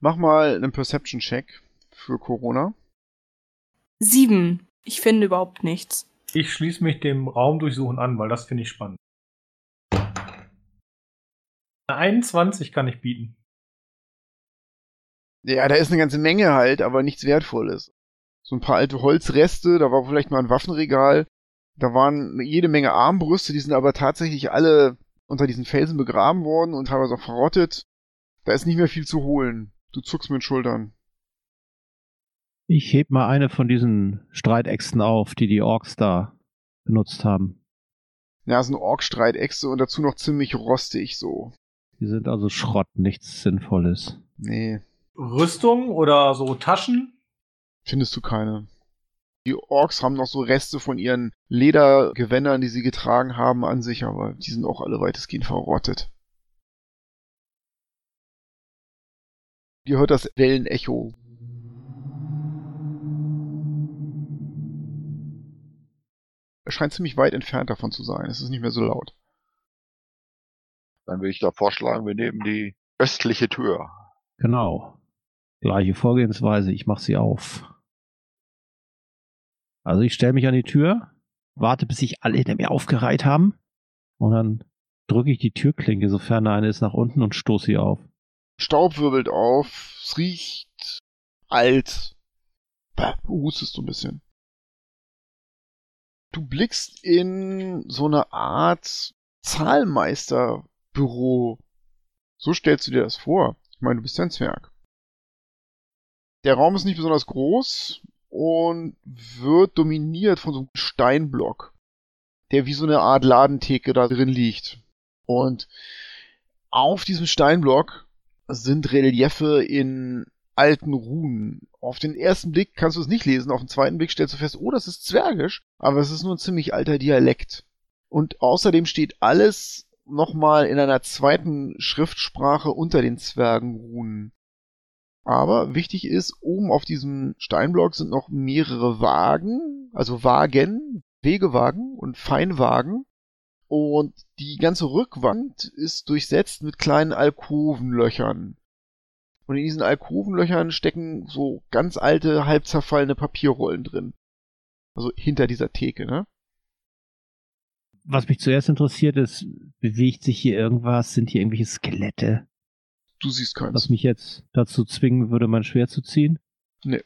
Mach mal einen Perception-Check für Corona. Sieben. Ich finde überhaupt nichts. Ich schließe mich dem Raumdurchsuchen an, weil das finde ich spannend. Eine 21 kann ich bieten. Ja, da ist eine ganze Menge halt, aber nichts Wertvolles. So ein paar alte Holzreste, da war vielleicht mal ein Waffenregal, da waren jede Menge Armbrüste, die sind aber tatsächlich alle unter diesen Felsen begraben worden und teilweise auch verrottet. Da ist nicht mehr viel zu holen. Du zuckst mit den Schultern. Ich heb mal eine von diesen Streitäxten auf, die die Orks da benutzt haben. Ja, so eine Ork-Streitechse und dazu noch ziemlich rostig so. Die sind also Schrott, nichts Sinnvolles. Nee, Rüstung oder so Taschen? findest du keine. Die Orks haben noch so Reste von ihren Ledergewändern, die sie getragen haben, an sich, aber die sind auch alle weitestgehend verrottet. Ihr hört das Wellenecho. Er scheint ziemlich weit entfernt davon zu sein. Es ist nicht mehr so laut. Dann würde ich da vorschlagen, wir nehmen die östliche Tür. Genau. Gleiche Vorgehensweise, ich mache sie auf. Also ich stelle mich an die Tür, warte, bis sich alle hinter mir aufgereiht haben und dann drücke ich die Türklinke, sofern eine ist, nach unten und stoße sie auf. Staub wirbelt auf, es riecht alt. Bah, du hustest so ein bisschen. Du blickst in so eine Art Zahlmeisterbüro. So stellst du dir das vor. Ich meine, du bist ja ein Zwerg. Der Raum ist nicht besonders groß und wird dominiert von so einem Steinblock, der wie so eine Art Ladentheke da drin liegt. Und auf diesem Steinblock sind Reliefe in alten Runen. Auf den ersten Blick kannst du es nicht lesen, auf den zweiten Blick stellst du fest, oh, das ist Zwergisch, aber es ist nur ein ziemlich alter Dialekt. Und außerdem steht alles nochmal in einer zweiten Schriftsprache unter den Zwergenrunen. Aber wichtig ist, oben auf diesem Steinblock sind noch mehrere Wagen, also Wagen, Wegewagen und Feinwagen. Und die ganze Rückwand ist durchsetzt mit kleinen Alkovenlöchern. Und in diesen Alkovenlöchern stecken so ganz alte, halb zerfallene Papierrollen drin. Also hinter dieser Theke, ne? Was mich zuerst interessiert ist, bewegt sich hier irgendwas? Sind hier irgendwelche Skelette? Du siehst keins. Was mich jetzt dazu zwingen würde, mein Schwert zu ziehen? Nee.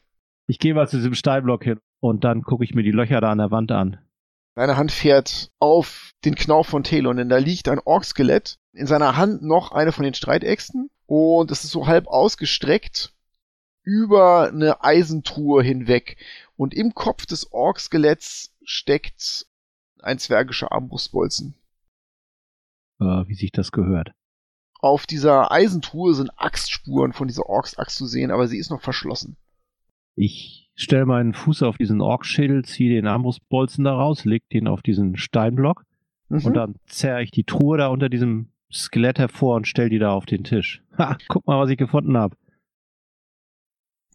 Ich gehe mal zu diesem Steinblock hin und dann gucke ich mir die Löcher da an der Wand an. Deine Hand fährt auf den Knauf von Talon, denn da liegt ein Orkskelett. In seiner Hand noch eine von den Streitäxten und es ist so halb ausgestreckt über eine Eisentruhe hinweg. Und im Kopf des Orkskeletts steckt ein zwergischer Armbrustbolzen. Äh, wie sich das gehört. Auf dieser Eisentruhe sind Axtspuren von dieser Orksaxt zu sehen, aber sie ist noch verschlossen. Ich stelle meinen Fuß auf diesen Orkschädel, ziehe den Armbrustbolzen da raus, leg den auf diesen Steinblock Mhm. und dann zerre ich die Truhe da unter diesem Skelett hervor und stell die da auf den Tisch. Ha, guck mal, was ich gefunden habe.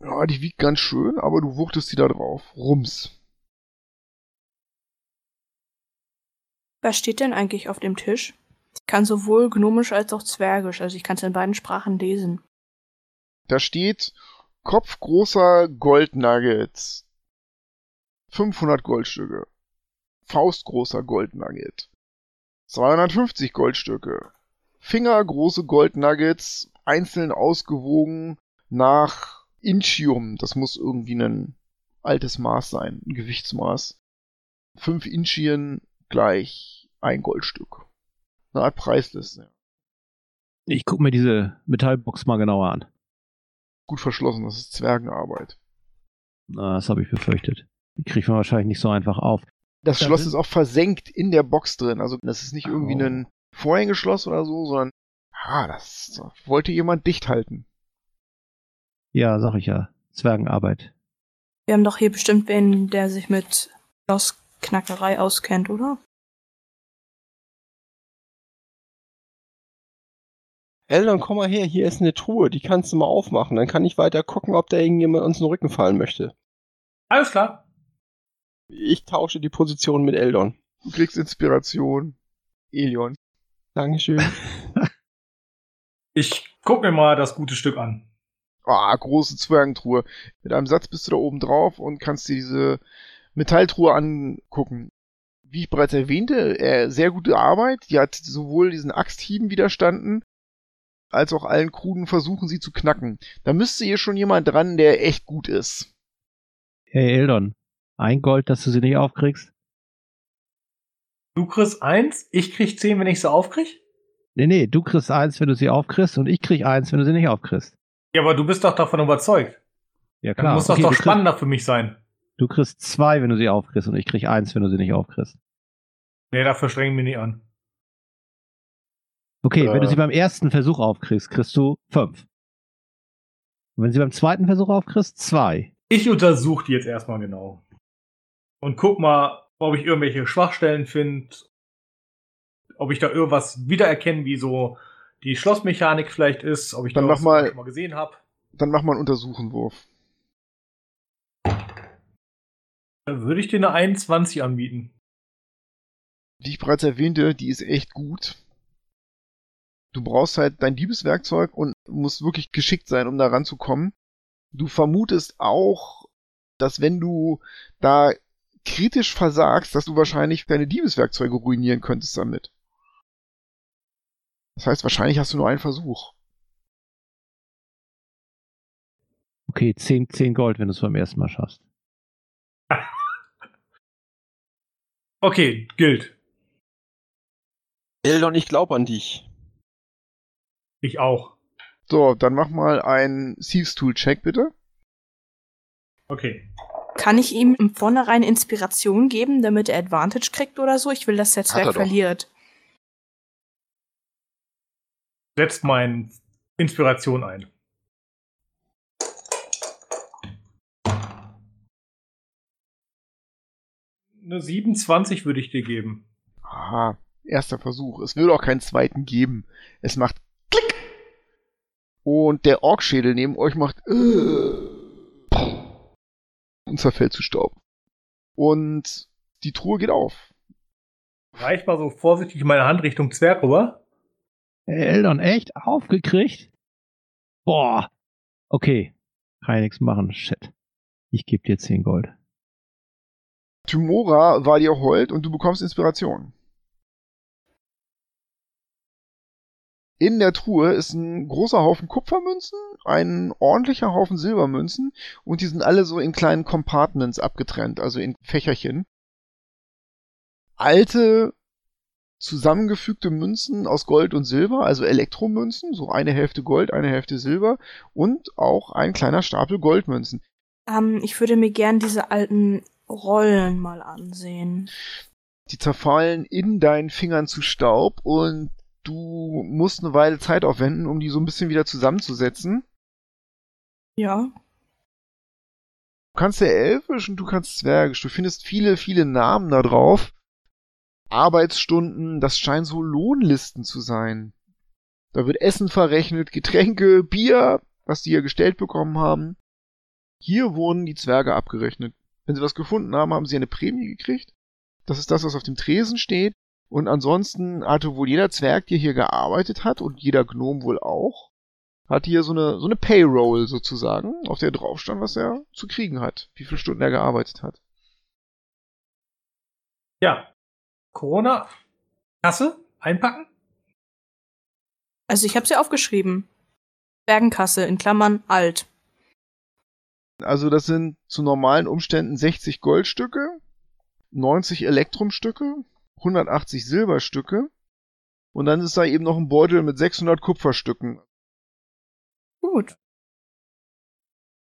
ja, die wiegt ganz schön, aber du wuchtest sie da drauf. Rums. Was steht denn eigentlich auf dem Tisch? Ich kann sowohl gnomisch als auch zwergisch, also ich kann es in beiden Sprachen lesen. Da steht kopfgroßer Goldnugget. 500 Goldstücke. Faustgroßer Goldnugget. 250 Goldstücke. Fingergroße Goldnuggets, einzeln ausgewogen nach Inchium. Das muss irgendwie ein altes Maß sein, ein Gewichtsmaß. 5 Inchien gleich ein Goldstück. Eine Art Preisliste. Ich guck mir diese Metallbox mal genauer an. Gut verschlossen, das ist Zwergenarbeit. Na, das habe ich befürchtet. Die kriegt man wahrscheinlich nicht so einfach auf. Das Da Schloss ist auch versenkt in der Box drin. Also das ist nicht irgendwie Oh. ein Vorhängeschloss oder so, sondern ah, das wollte jemand dicht halten. Ja, sag ich ja. Zwergenarbeit. Wir haben doch hier bestimmt wen, der sich mit Schlossknackerei auskennt, oder? Eldon, komm mal her, hier ist eine Truhe, die kannst du mal aufmachen. Dann kann ich weiter gucken, ob da irgendjemand uns in den Rücken fallen möchte. Alles klar. Ich tausche die Position mit Eldon. Du kriegst Inspiration. Elion. Dankeschön. Ich guck mir mal das gute Stück an. Ah, große Zwergentruhe. Mit einem Satz bist du da oben drauf und kannst dir diese Metalltruhe angucken. Wie ich bereits erwähnte, äh, sehr gute Arbeit. Die hat sowohl diesen Axthieben widerstanden, als auch allen kruden Versuchen, sie zu knacken. Da müsste hier schon jemand dran, der echt gut ist. Hey Eldon, ein Gold, dass du sie nicht aufkriegst? Du kriegst eins, ich krieg zehn, wenn ich sie aufkrieg? Nee, nee, du kriegst eins, wenn du sie aufkriegst und ich krieg eins, wenn du sie nicht aufkriegst. Ja, aber du bist doch davon überzeugt. Ja Dann muss das okay, doch du kriegst- spannender für mich sein. Du kriegst zwei, wenn du sie aufkriegst und ich krieg eins, wenn du sie nicht aufkriegst. Nee, dafür strengen wir nicht an. Okay, wenn du Äh. sie beim ersten Versuch aufkriegst, kriegst du fünf. Und wenn du sie beim zweiten Versuch aufkriegst, zwei. Ich untersuche die jetzt erstmal genau. Und guck mal, ob ich irgendwelche Schwachstellen finde. Ob ich da irgendwas wiedererkenne, wie so die Schlossmechanik vielleicht ist. Ob ich Dann da mach was mal- schon mal gesehen habe. Dann mach mal einen Untersuchenwurf. Da würde ich dir eine 21 anbieten. Wie ich bereits erwähnte, die ist echt gut. Du brauchst halt dein Diebeswerkzeug und musst wirklich geschickt sein, um da ranzukommen. Du vermutest auch, dass wenn du da kritisch versagst, dass du wahrscheinlich deine Diebeswerkzeuge ruinieren könntest damit. Das heißt, wahrscheinlich hast du nur einen Versuch. Okay, 10, 10 Gold, wenn du es beim ersten Mal schaffst. Okay, gilt. Eldon, ich glaube an dich. Ich auch. So, dann mach mal einen Thieves Tool Check bitte. Okay. Kann ich ihm im Vornherein Inspiration geben, damit er Advantage kriegt oder so? Ich will, dass der er Zwerg verliert. Setzt mein Inspiration ein. Eine 27 würde ich dir geben. Aha, erster Versuch. Es würde auch keinen zweiten geben. Es macht. Und der Orkschädel neben euch macht äh, und zerfällt zu Staub. Und die Truhe geht auf. Reich mal so vorsichtig meine Hand Richtung Zwerg rüber. Hey, Eldon, echt? Aufgekriegt? Boah. Okay. Kann ich nichts machen. Shit. Ich gebe dir 10 Gold. Tymora war dir hold und du bekommst Inspiration. In der Truhe ist ein großer Haufen Kupfermünzen, ein ordentlicher Haufen Silbermünzen und die sind alle so in kleinen Compartments abgetrennt, also in Fächerchen. Alte, zusammengefügte Münzen aus Gold und Silber, also Elektromünzen, so eine Hälfte Gold, eine Hälfte Silber und auch ein kleiner Stapel Goldmünzen. Ähm, ich würde mir gern diese alten Rollen mal ansehen. die zerfallen in deinen Fingern zu Staub und du musst eine Weile Zeit aufwenden, um die so ein bisschen wieder zusammenzusetzen. Ja. Du kannst ja Elfisch und du kannst Zwergisch. Du findest viele, viele Namen da drauf. Arbeitsstunden, das scheinen so Lohnlisten zu sein. Da wird Essen verrechnet, Getränke, Bier, was die hier gestellt bekommen haben. Hier wurden die Zwerge abgerechnet. Wenn sie was gefunden haben, haben sie eine Prämie gekriegt. Das ist das, was auf dem Tresen steht. Und ansonsten hatte wohl jeder Zwerg, der hier gearbeitet hat, und jeder Gnom wohl auch, hat hier so eine, so eine Payroll sozusagen, auf der drauf stand, was er zu kriegen hat, wie viele Stunden er gearbeitet hat. Ja. Corona. Kasse. Einpacken. Also ich habe sie aufgeschrieben. Bergenkasse in Klammern alt. Also das sind zu normalen Umständen 60 Goldstücke, 90 Elektrumstücke, 180 Silberstücke und dann ist da eben noch ein Beutel mit 600 Kupferstücken. Gut.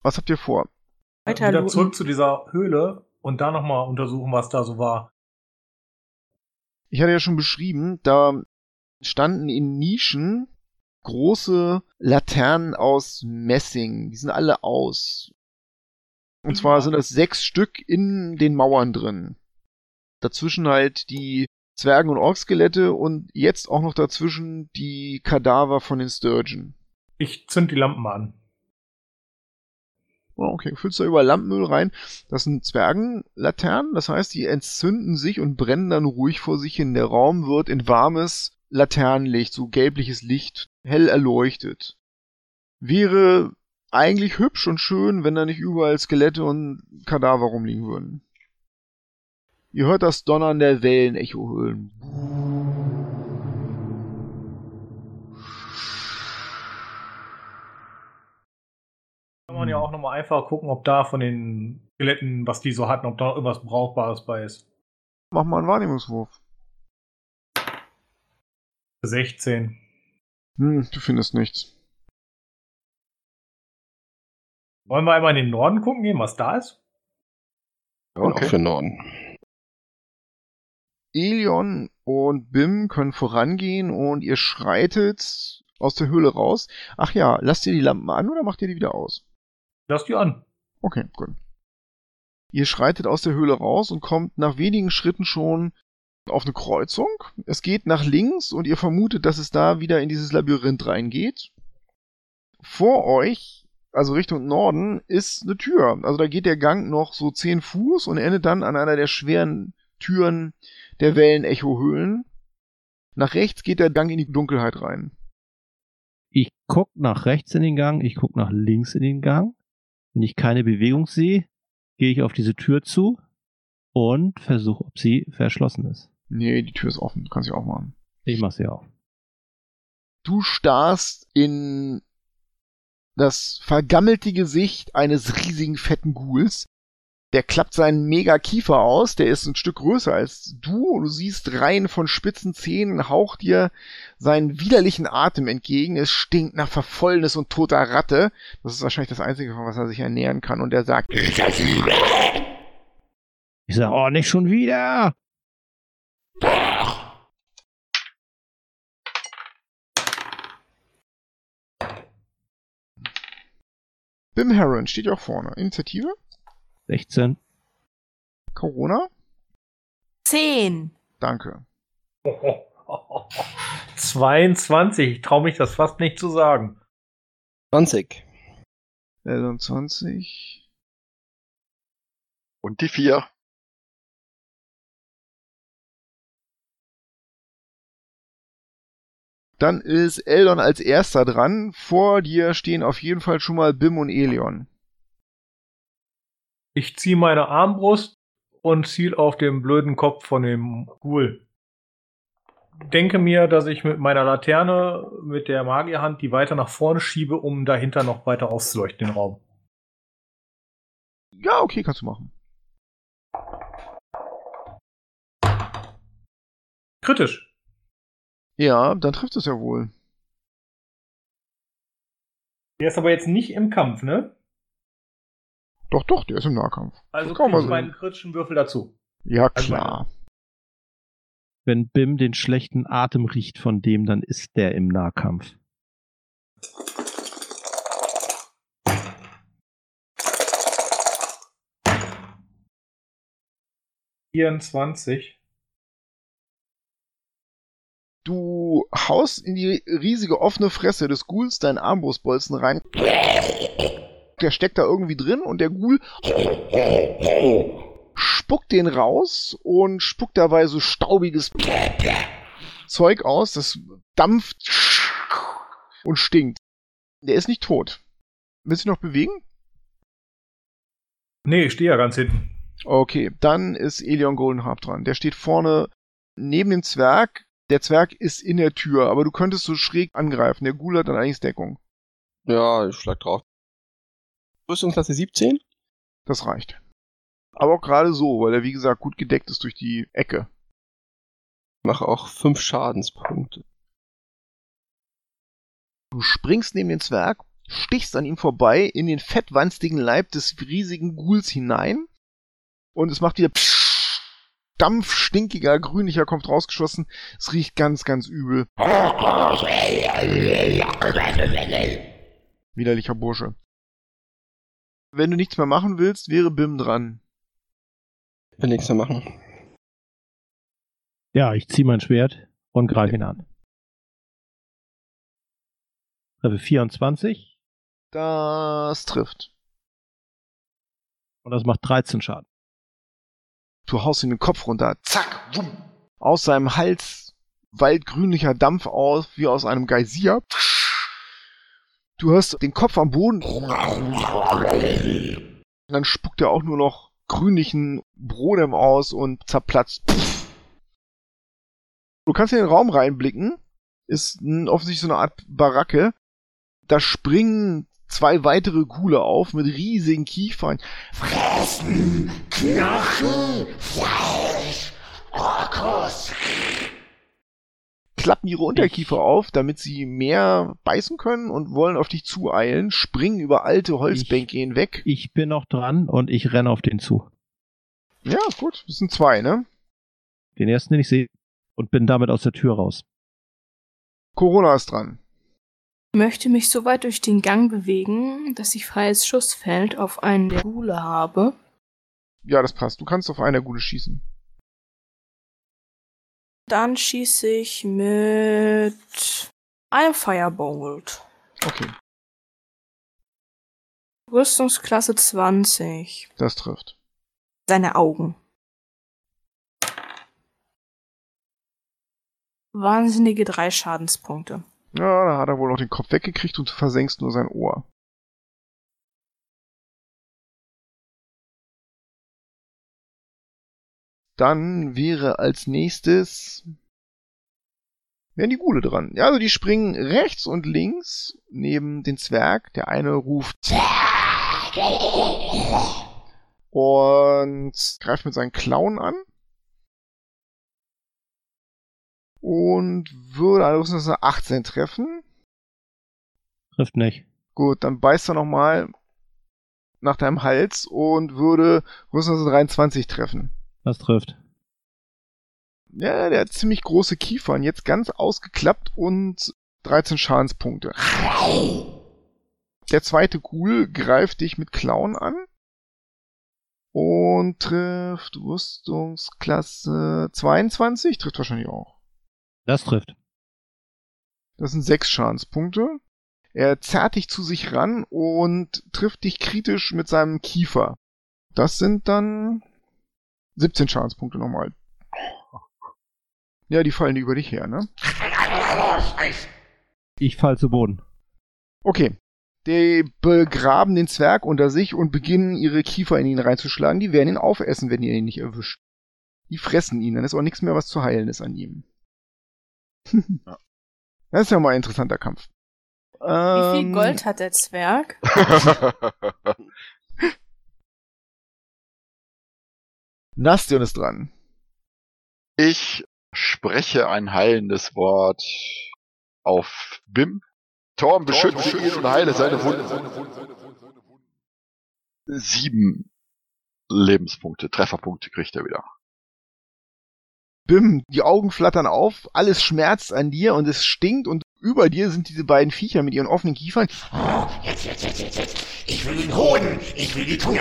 Was habt ihr vor? Weiter Wieder zurück zu dieser Höhle und da nochmal untersuchen, was da so war. Ich hatte ja schon beschrieben, da standen in Nischen große Laternen aus Messing. Die sind alle aus. Und zwar Ja. sind das sechs Stück in den Mauern drin. Dazwischen halt die Zwergen- und Orkskelette und jetzt auch noch dazwischen die Kadaver von den Sturgeon. Ich zünd die Lampen an. Oh, okay, du füllst da überall Lampenöl rein. Das sind Zwergenlaternen, das heißt, die entzünden sich und brennen dann ruhig vor sich hin. Der Raum wird in warmes Laternenlicht, so gelbliches Licht, hell erleuchtet. Wäre eigentlich hübsch und schön, wenn da nicht überall Skelette und Kadaver rumliegen würden. Ihr hört das Donnern der Wellen Echohöhlen. Kann man ja auch nochmal einfach gucken, ob da von den Skeletten, was die so hatten, ob da noch irgendwas Brauchbares bei ist. Mach mal einen Wahrnehmungswurf. 16. Hm, du findest nichts. Wollen wir einmal in den Norden gucken gehen, was da ist? Ja, Okay. auch für Norden. Elion und Bim können vorangehen und ihr schreitet aus der Höhle raus. Ach ja, lasst ihr die Lampen an oder macht ihr die wieder aus? Lass die an. Okay, gut. Ihr schreitet aus der Höhle raus und kommt nach wenigen Schritten schon auf eine Kreuzung. Es geht nach links und ihr vermutet, dass es da wieder in dieses Labyrinth reingeht. Vor euch also Richtung Norden, ist eine Tür. Also da geht der Gang noch so 10 Fuß und endet dann an einer der schweren Türen der Wellenecho-Höhlen. Nach rechts geht der Gang in die Dunkelheit rein. Ich guck nach rechts in den Gang, ich guck nach links in den Gang. Wenn ich keine Bewegung sehe, gehe ich auf diese Tür zu und versuche, ob sie verschlossen ist. Nee, die Tür ist offen, du kannst sie auch machen. Ich mach sie auf. Du starrst in das vergammelte Gesicht eines riesigen fetten Ghouls. Der klappt seinen mega Kiefer aus, der ist ein Stück größer als du und du siehst Reihen von spitzen Zähnen, haucht dir seinen widerlichen Atem entgegen. Es stinkt nach Verfäulnis und toter Ratte. Das ist wahrscheinlich das Einzige, von was er sich ernähren kann. Und er sagt, Ich sag, oh, nicht schon wieder! Bim Heron steht ja auch vorne. Initiative? 16. Corona? Zehn. Danke. 22. Ich traue mich das fast nicht zu sagen. 20. Elon 20. Und die vier. Dann ist Eldon als erster dran. Vor dir stehen auf jeden Fall schon mal Bim und Elion. Ich ziehe meine Armbrust und ziel auf den blöden Kopf von dem Ghoul. Denke mir, dass ich mit meiner Laterne, mit der Magierhand, die weiter nach vorne schiebe, um dahinter noch weiter auszuleuchten, den Raum. Ja, okay, kannst du machen. Kritisch. Ja, dann trifft es ja wohl. Der ist aber jetzt nicht im Kampf, ne? Doch, doch, der ist im Nahkampf. Also ich sehen. meinen kritischen Würfel dazu. Ja, Also klar. Wenn Bim den schlechten Atem riecht von dem, dann ist der im Nahkampf. Vierundzwanzig. Du haust in die riesige offene Fresse des Ghouls deinen Armbrustbolzen rein. Der steckt da irgendwie drin und der Ghoul spuckt den raus und spuckt dabei so staubiges Zeug aus, das dampft und stinkt. Der ist nicht tot. Willst du noch bewegen? Nee, ich stehe ja ganz hinten. Okay, dann ist Elion Goldenharp dran. Der steht vorne neben dem Zwerg. Der Zwerg ist in der Tür, aber du könntest so schräg angreifen. Der Ghoul hat dann eigentlich Deckung. Ja, ich schlag drauf. Rüstungsklasse 17? Das reicht. Aber auch gerade so, weil er wie gesagt gut gedeckt ist durch die Ecke. Mache auch 5 Schadenspunkte. Du springst neben den Zwerg, stichst an ihm vorbei in den fettwanstigen Leib des riesigen Ghouls hinein und es macht wieder Psch, Dampf, stinkiger, grünlicher kommt rausgeschossen. Es riecht ganz, ganz übel. Widerlicher Bursche. Wenn du nichts mehr machen willst, wäre Bim dran. Will nichts mehr machen. Ja, ich ziehe mein Schwert und greife ihn an. Treffe 24 Das trifft. und das macht 13 Schaden. Du haust ihm den Kopf runter. Zack, wumm. Aus seinem Hals wallt grünlicher Dampf aus, wie aus einem Geysir. Du hörst den Kopf am Boden. Und dann spuckt er auch nur noch grünlichen Brodem aus und zerplatzt. Du kannst in den Raum reinblicken. Ist offensichtlich so eine Art Baracke. Da springen zwei weitere Gule auf mit riesigen Kiefern. Fressen, Knochen, Fleisch, Orkus. Klappen ihre Unterkiefer auf, damit sie mehr beißen können und wollen auf dich zueilen, springen über alte Holzbänke hinweg. Ich bin noch dran und ich renne auf den zu. Ja, gut, das sind zwei, ne? Den ersten, den ich sehe, und bin damit aus der Tür raus. Corona ist dran. Ich möchte mich so weit durch den Gang bewegen, dass ich freies Schussfeld auf einen der Gule habe. Ja, das passt. Du kannst auf einer Gule schießen. Dann schieße ich mit einem Firebolt. Okay. Rüstungsklasse 20. Das trifft. Seine Augen. Wahnsinnige drei Schadenspunkte. Ja, da hat er wohl noch den Kopf weggekriegt und du versenkst nur sein Ohr. Dann wäre als nächstes wären die Gule dran. Ja, also die springen rechts und links neben den Zwerg. Der eine ruft und greift mit seinen Klauen an. Und würde eine 18 treffen. Trifft nicht. Gut, dann beißt er nochmal nach deinem Hals und würde Rüstungsklasse 23 treffen. Das trifft. Ja, der hat ziemlich große Kiefern, jetzt ganz ausgeklappt und 13 Schadenspunkte. Der zweite Ghoul greift dich mit Klauen an und trifft Rüstungsklasse 22, trifft wahrscheinlich auch. Das trifft. Das sind sechs Schadenspunkte. Er zerrt dich zu sich ran und trifft dich kritisch mit seinem Kiefer. Das sind dann 17 Schadenspunkte nochmal. Ja, die fallen über dich her, ne? Ich fall zu Boden. Okay. Die begraben den Zwerg unter sich und beginnen ihre Kiefer in ihn reinzuschlagen. Die werden ihn aufessen, wenn ihr ihn nicht erwischt. Die fressen ihn, dann ist auch nichts mehr, was zu heilen ist an ihm. das ist ja mal ein interessanter Kampf. Wie viel Ähm, Gold hat der Zwerg? Nastion ist dran. Ich spreche ein heilendes Wort auf Bim. Torm beschütze ihn und heile seine Wunden. Sieben Lebenspunkte, Trefferpunkte kriegt er wieder. Bim, die Augen flattern auf, alles schmerzt an dir und es stinkt und über dir sind diese beiden Viecher mit ihren offenen Kiefern. Jetzt, jetzt, jetzt, jetzt, jetzt. Ich will den Hoden. Ich will die Zunge.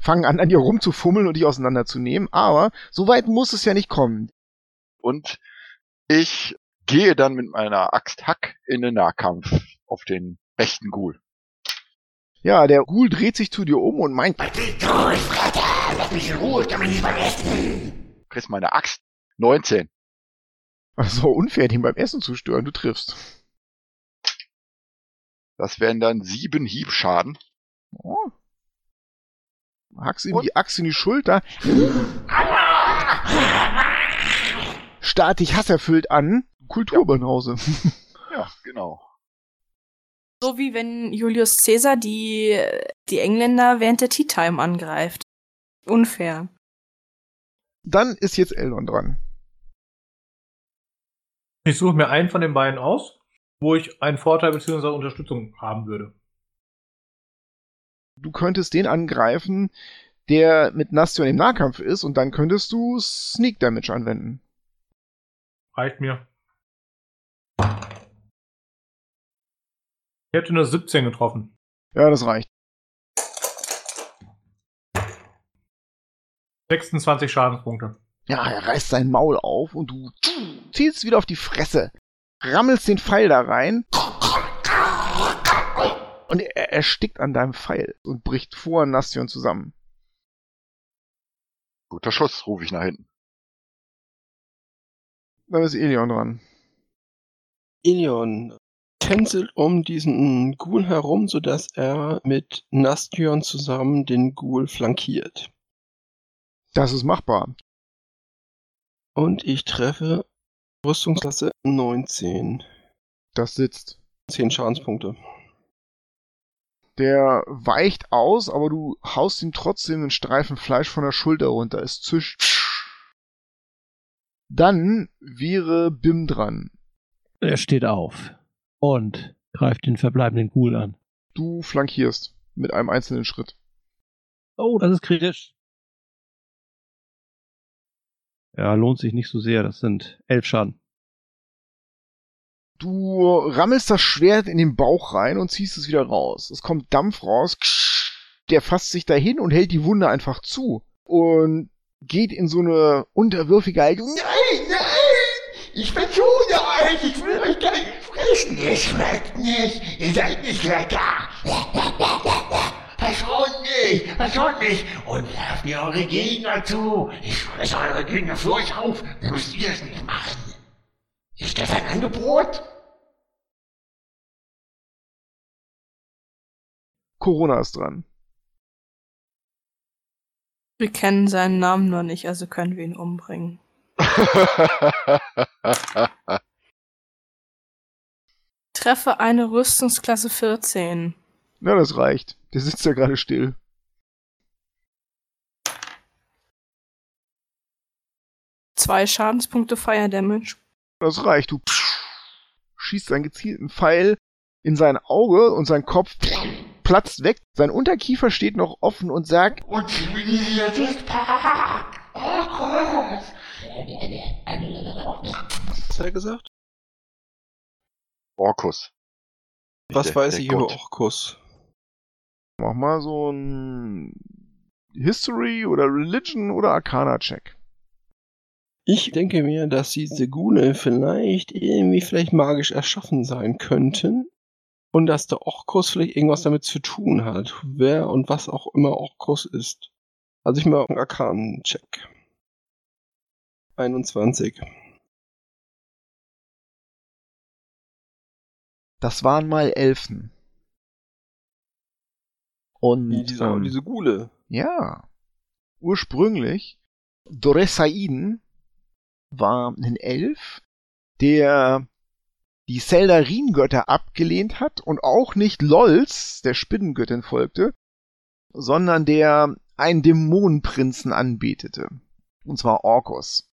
fangen an, an dir rumzufummeln und dich auseinanderzunehmen, aber so weit muss es ja nicht kommen. Und ich gehe dann mit meiner Axt Hack in den Nahkampf auf den rechten Ghoul. Ja, der Ghoul dreht sich zu dir um und meint, Was willst du, Vater? Lass mich in Ruhe. Ich kann mich nicht vergessen. Kriegst meine Axt 19. so unfair, den beim Essen zu stören, du triffst. Das wären dann sieben Hiebschaden. Oh. Hackst ihm Und? die Axt in die Schulter, starrt dich hasserfüllt an, Kulturbanause. Ja, genau. So wie wenn Julius Caesar die, die Engländer während der Tea Time angreift. Unfair. Dann ist jetzt Eldon dran. Ich suche mir einen von den beiden aus, wo ich einen Vorteil bzw. Unterstützung haben würde. Du könntest den angreifen, der mit Nastion im Nahkampf ist, und dann könntest du Sneak Damage anwenden. Reicht mir. Ich hätte eine 17 getroffen. Ja, das reicht. 26 Schadenspunkte. Ja, er reißt sein Maul auf und du ziehst wieder auf die Fresse, rammelst den Pfeil da rein und er erstickt an deinem Pfeil und bricht vor Nastion zusammen. Guter Schuss, rufe ich nach hinten. Dann ist Elion dran. Ilion tänzelt um diesen Ghoul herum, sodass er mit Nastion zusammen den Ghoul flankiert. Das ist machbar. Und ich treffe Rüstungsklasse 19. Das sitzt. 10 Schadenspunkte. Der weicht aus, aber du haust ihm trotzdem einen Streifen Fleisch von der Schulter runter. Es zischt. Dann wäre Bim dran. Er steht auf und greift den verbleibenden Ghoul an. Du flankierst mit einem einzelnen Schritt. Oh, das ist kritisch. Ja, lohnt sich nicht so sehr. Das sind elf Schaden. Du rammelst das Schwert in den Bauch rein und ziehst es wieder raus. Es kommt Dampf raus. Der fasst sich dahin und hält die Wunde einfach zu. Und geht in so eine unterwürfige Haltung. Nein, nein! Ich bin zu euch! Ich will euch gar nicht fressen! Ihr schmeckt nicht! Ihr seid nicht lecker! Verschont mich, verschont mich und werft mir eure Gegner zu. Ich fresse eure Gegner für euch auf, dann müsst ihr es nicht machen. Ist das ein Angebot? Corona ist dran. Wir kennen seinen Namen noch nicht, also können wir ihn umbringen. Treffe eine Rüstungsklasse 14. Na, das reicht. Der sitzt ja gerade still. Zwei Schadenspunkte Fire Damage. Das reicht. Du schießt einen gezielten Pfeil in sein Auge und sein Kopf platzt weg. Sein Unterkiefer steht noch offen und sagt, Und. Orkus. Was hat er gesagt? Orkus. Was Der- weiß der ich über Gott. Orkus? mach mal so ein History oder Religion oder Arcana-Check. Ich denke mir, dass diese Gune vielleicht irgendwie vielleicht magisch erschaffen sein könnten. Und dass der Orkus vielleicht irgendwas damit zu tun hat. Wer und was auch immer Orkus ist. Also ich mache einen Arkanen-Check. 21. Das waren mal Elfen. Und Wie diese, ähm, diese Gule. Ja. Ursprünglich, Doresaiden war ein Elf, der die Seldarin-Götter abgelehnt hat und auch nicht Lols, der Spinnengöttin, folgte, sondern der einen Dämonenprinzen anbetete. Und zwar Orkus.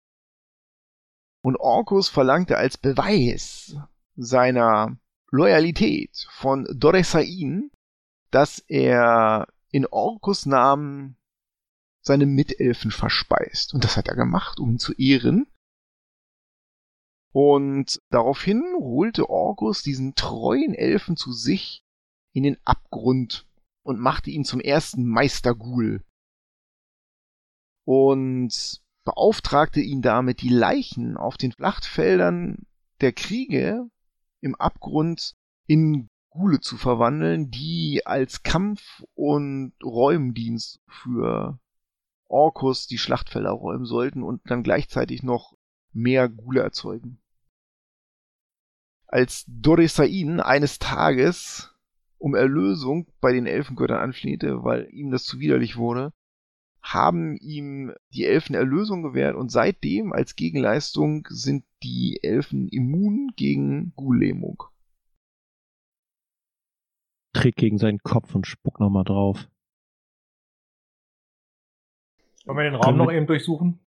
Und Orkus verlangte als Beweis seiner Loyalität von Doresain, dass er in Orkus Namen seine Mitelfen verspeist. Und das hat er gemacht, um ihn zu ehren. Und daraufhin holte Orkus diesen treuen Elfen zu sich in den Abgrund und machte ihn zum ersten Meisterghoul. Und beauftragte ihn damit, die Leichen auf den Schlachtfeldern der Kriege im Abgrund in Ghule zu verwandeln, die als Kampf- und Räumdienst für Orkus die Schlachtfelder räumen sollten und dann gleichzeitig noch mehr Ghule erzeugen. Als Doresain eines Tages um Erlösung bei den Elfengöttern anflehte, weil ihm das zu widerlich wurde, haben ihm die Elfen Erlösung gewährt und seitdem als Gegenleistung sind die Elfen immun gegen Ghul-Lähmung. Tritt gegen seinen Kopf und spuck nochmal drauf. Wollen wir den Raum Können wir- noch eben durchsuchen?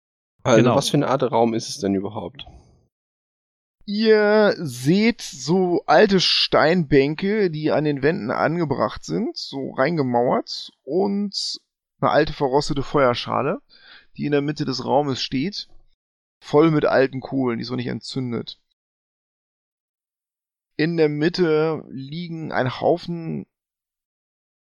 Also Genau. was für eine Art Raum ist es denn überhaupt? Ihr seht so alte Steinbänke, die an den Wänden angebracht sind, so reingemauert und eine alte verrostete Feuerschale, die in der Mitte des Raumes steht, voll mit alten Kohlen, die noch nicht entzündet. In der Mitte liegen ein Haufen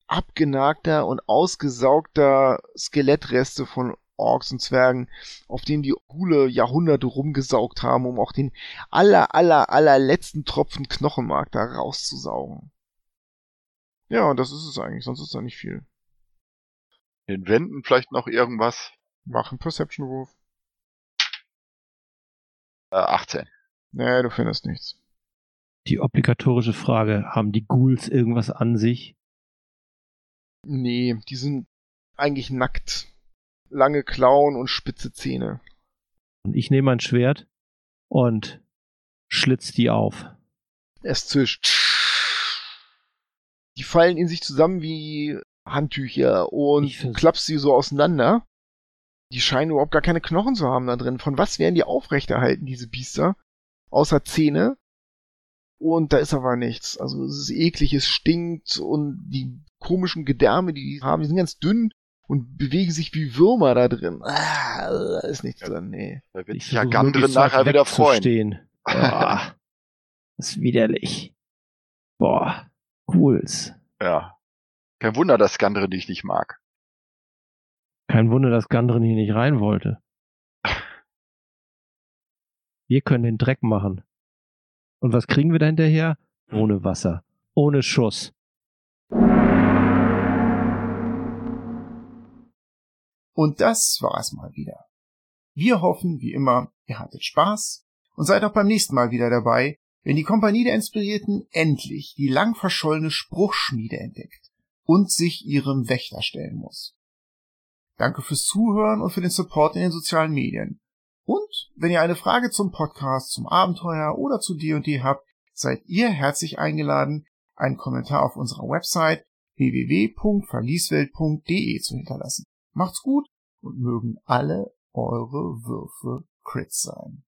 abgenagter und ausgesaugter Skelettreste von Orks und Zwergen, auf denen die Hule Jahrhunderte rumgesaugt haben, um auch den aller, aller, aller letzten Tropfen Knochenmark da rauszusaugen. Ja, und das ist es eigentlich, sonst ist da nicht viel. In den Wänden vielleicht noch irgendwas. Mach einen Perception-Wurf. Äh, 18. Nee, du findest nichts. Die obligatorische Frage, haben die Ghouls irgendwas an sich? Nee, die sind eigentlich nackt. Lange Klauen und spitze Zähne. Und ich nehme mein Schwert und schlitz die auf. Es zischt. Die fallen in sich zusammen wie Handtücher und klappst sie so auseinander. Die scheinen überhaupt gar keine Knochen zu haben da drin. Von was werden die aufrechterhalten, diese Biester? Außer Zähne. Und da ist aber nichts. Also es ist eklig, es stinkt und die komischen Gedärme, die die haben, die sind ganz dünn und bewegen sich wie Würmer da drin. Ah, da ist nichts drin, nee. Da wird Ich sich ja Gandrin nachher wieder freuen. Boah, das ist widerlich. Boah, Ghouls. Ja. Kein Wunder, dass Gandrin dich nicht mag. Kein Wunder, dass Gandrin hier nicht rein wollte. Wir können den Dreck machen. Und was kriegen wir da hinterher? Ohne Wasser. Ohne Schuss. Und das war's mal wieder. Wir hoffen, wie immer, ihr hattet Spaß und seid auch beim nächsten Mal wieder dabei, wenn die Kompanie der Inspirierten endlich die lang verschollene Spruchschmiede entdeckt und sich ihrem Wächter stellen muss. Danke fürs Zuhören und für den Support in den sozialen Medien. Und wenn ihr eine Frage zum Podcast, zum Abenteuer oder zu D&D habt, seid ihr herzlich eingeladen, einen Kommentar auf unserer Website www.verlieswelt.de zu hinterlassen. Macht's gut und mögen alle eure Würfe Crits sein.